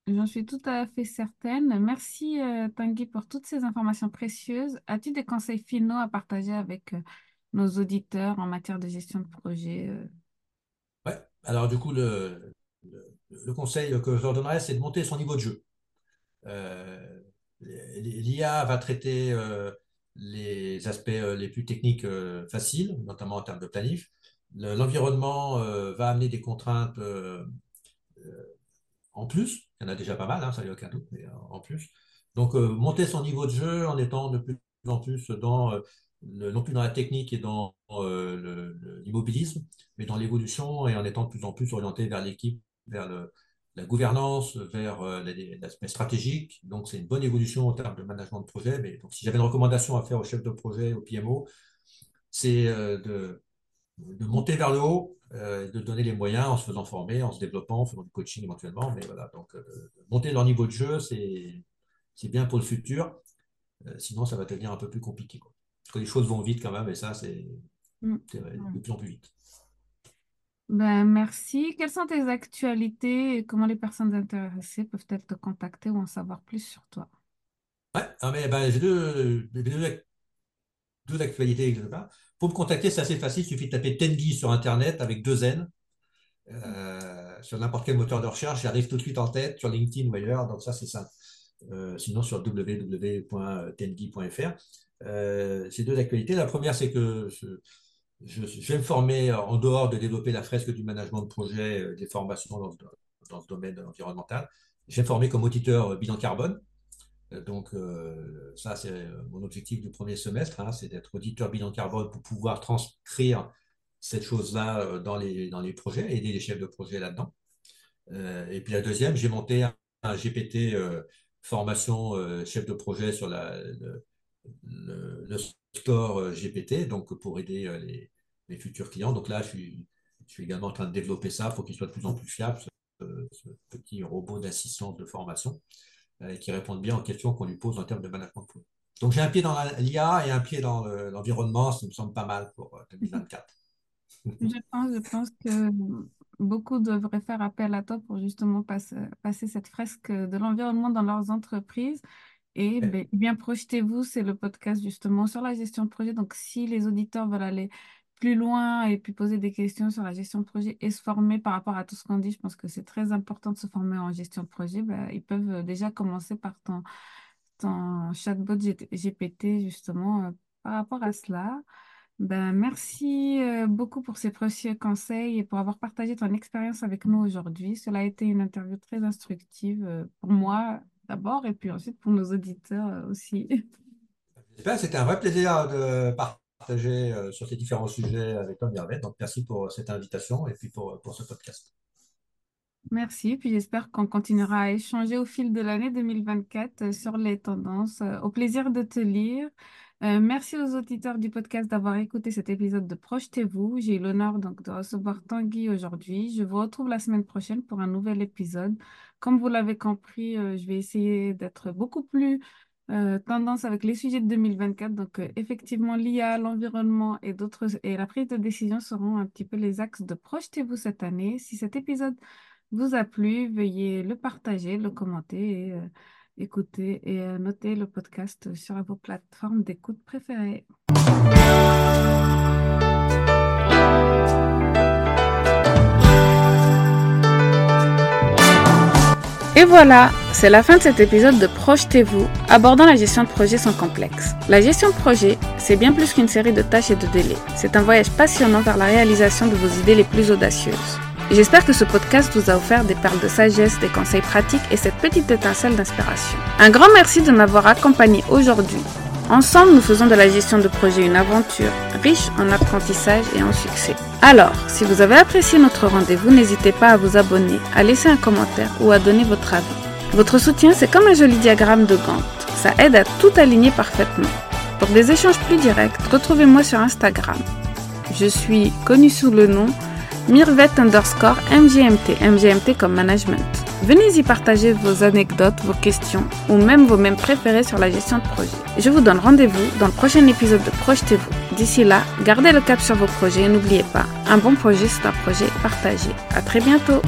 J'en suis tout à fait certaine. Merci euh, Tanguy pour toutes ces informations précieuses. As-tu des conseils finaux à partager avec euh, nos auditeurs en matière de gestion de projet euh? Oui, alors du coup, le, le, conseil que je leur donnerais, c'est de monter son niveau de jeu. L'IA va traiter les aspects les plus techniques faciles, notamment en termes de planif. L'environnement va amener des contraintes en plus. Il y en a déjà pas mal, hein, ça n'y a aucun doute, mais euh, en plus. Donc, euh, monter son niveau de jeu en étant de plus en plus dans, euh, non plus dans la technique et dans l'immobilisme, mais dans l'évolution et en étant de plus en plus orienté vers l'équipe, vers la gouvernance, vers l'aspect stratégique. Donc, c'est une bonne évolution en termes de management de projet. Mais donc, si j'avais une recommandation à faire au chef de projet, au PMO, c'est de, de monter vers le haut, euh, de donner les moyens en se faisant former, en se développant, en faisant du coaching éventuellement. Mais voilà, donc euh, monter leur niveau de jeu, c'est bien pour le futur. Euh, sinon, ça va devenir un peu plus compliqué. Parce que les choses vont vite quand même, et ça, c'est mm. de plus en plus vite. Ben, merci. Quelles sont tes actualités et comment les personnes intéressées peuvent-elles te contacter ou en savoir plus sur toi? Ouais, ah, mais ben, j'ai deux, deux, actualités. Pour me contacter, c'est assez facile. Il suffit de taper Tengi sur Internet avec deux N. Euh, sur n'importe quel moteur de recherche, j'arrive tout de suite en tête, sur LinkedIn ou ailleurs, donc ça c'est simple. Euh, sinon sur www.tengi.fr. Euh, ces deux actualités. La première, c'est que je, vais me former en dehors de développer la fresque du management de projet, des formations dans, dans ce domaine environnemental. Je vais me former comme auditeur bilan carbone. Donc, euh, ça, c'est euh, mon objectif du premier semestre, hein, c'est d'être auditeur bilan carbone pour pouvoir transcrire cette chose-là euh, dans les, dans les projets, aider les chefs de projet là-dedans. et puis la deuxième, j'ai monté un, GPT formation chef de projet sur la, le, store GPT, donc pour aider les, les, futurs clients. Donc là, je suis, je suis également en train de développer ça, faut qu'il soit de plus en plus fiable, ce, ce petit robot d'assistance de formation. Euh, et qui répondent bien aux questions qu'on lui pose en termes de management Donc j'ai un pied dans l'IA et un pied dans l'environnement, ça me semble pas mal pour 2024. Euh, *laughs* je pense, je pense que beaucoup devraient faire appel à toi pour justement passer, passer cette fresque de l'environnement dans leurs entreprises. Et ben, bien, projetez-vous, c'est le podcast justement sur la gestion de projet. Donc, si les auditeurs veulent aller plus loin et puis poser des questions sur la gestion de projet et se former par rapport à tout ce qu'on dit. Je pense que c'est très important de se former en gestion de projet. Bah, ils peuvent euh, déjà commencer par ton, ton chatbot GPT, justement, euh, par rapport à cela. Ben, merci euh, beaucoup pour ces précieux conseils et pour avoir partagé ton expérience avec nous aujourd'hui. Cela a été une interview très instructive pour moi d'abord et puis ensuite pour nos auditeurs aussi. *laughs* C'était un vrai plaisir de partager euh, sur ces différents sujets avec Tom Hervé. Donc, merci pour cette invitation et puis pour, pour ce podcast. Merci, puis j'espère qu'on continuera à échanger au fil de l'année 2024 euh, sur les tendances. Euh, au plaisir de te lire. merci aux auditeurs du podcast d'avoir écouté cet épisode de Projetez-vous. J'ai eu l'honneur donc de recevoir Tanguy aujourd'hui. Je vous retrouve la semaine prochaine pour un nouvel épisode. Comme vous l'avez compris, je vais essayer d'être beaucoup plus euh, tendance avec les sujets de 2024. Donc, euh, effectivement, l'IA, l'environnement et d'autres et la prise de décision seront un petit peu les axes de projetez-vous cette année. Si cet épisode vous a plu, veuillez le partager, le commenter et euh, écouter et noter le podcast sur vos plateformes d'écoute préférées. Voilà, c'est la fin de cet épisode de Projetez-vous, abordant la gestion de projet sans complexe. La gestion de projet, c'est bien plus qu'une série de tâches et de délais. C'est un voyage passionnant vers la réalisation de vos idées les plus audacieuses. J'espère que ce podcast vous a offert des perles de sagesse, des conseils pratiques et cette petite étincelle d'inspiration. Un grand merci de m'avoir accompagné aujourd'hui. Ensemble, nous faisons de la gestion de projet une aventure riche en apprentissage et en succès. Alors, si vous avez apprécié notre rendez-vous, n'hésitez pas à vous abonner, à laisser un commentaire ou à donner votre avis. Votre soutien, c'est comme un joli diagramme de Gantt. Ça aide à tout aligner parfaitement. Pour des échanges plus directs, retrouvez-moi sur Instagram. Je suis connue sous le nom Mirvet underscore MGMT, MGMT comme management. Venez y partager vos anecdotes, vos questions ou même vos mêmes préférés sur la gestion de projet. Je vous donne rendez-vous dans le prochain épisode de Projetez-vous. D'ici là, gardez le cap sur vos projets et n'oubliez pas, un bon projet c'est un projet partagé. À très bientôt.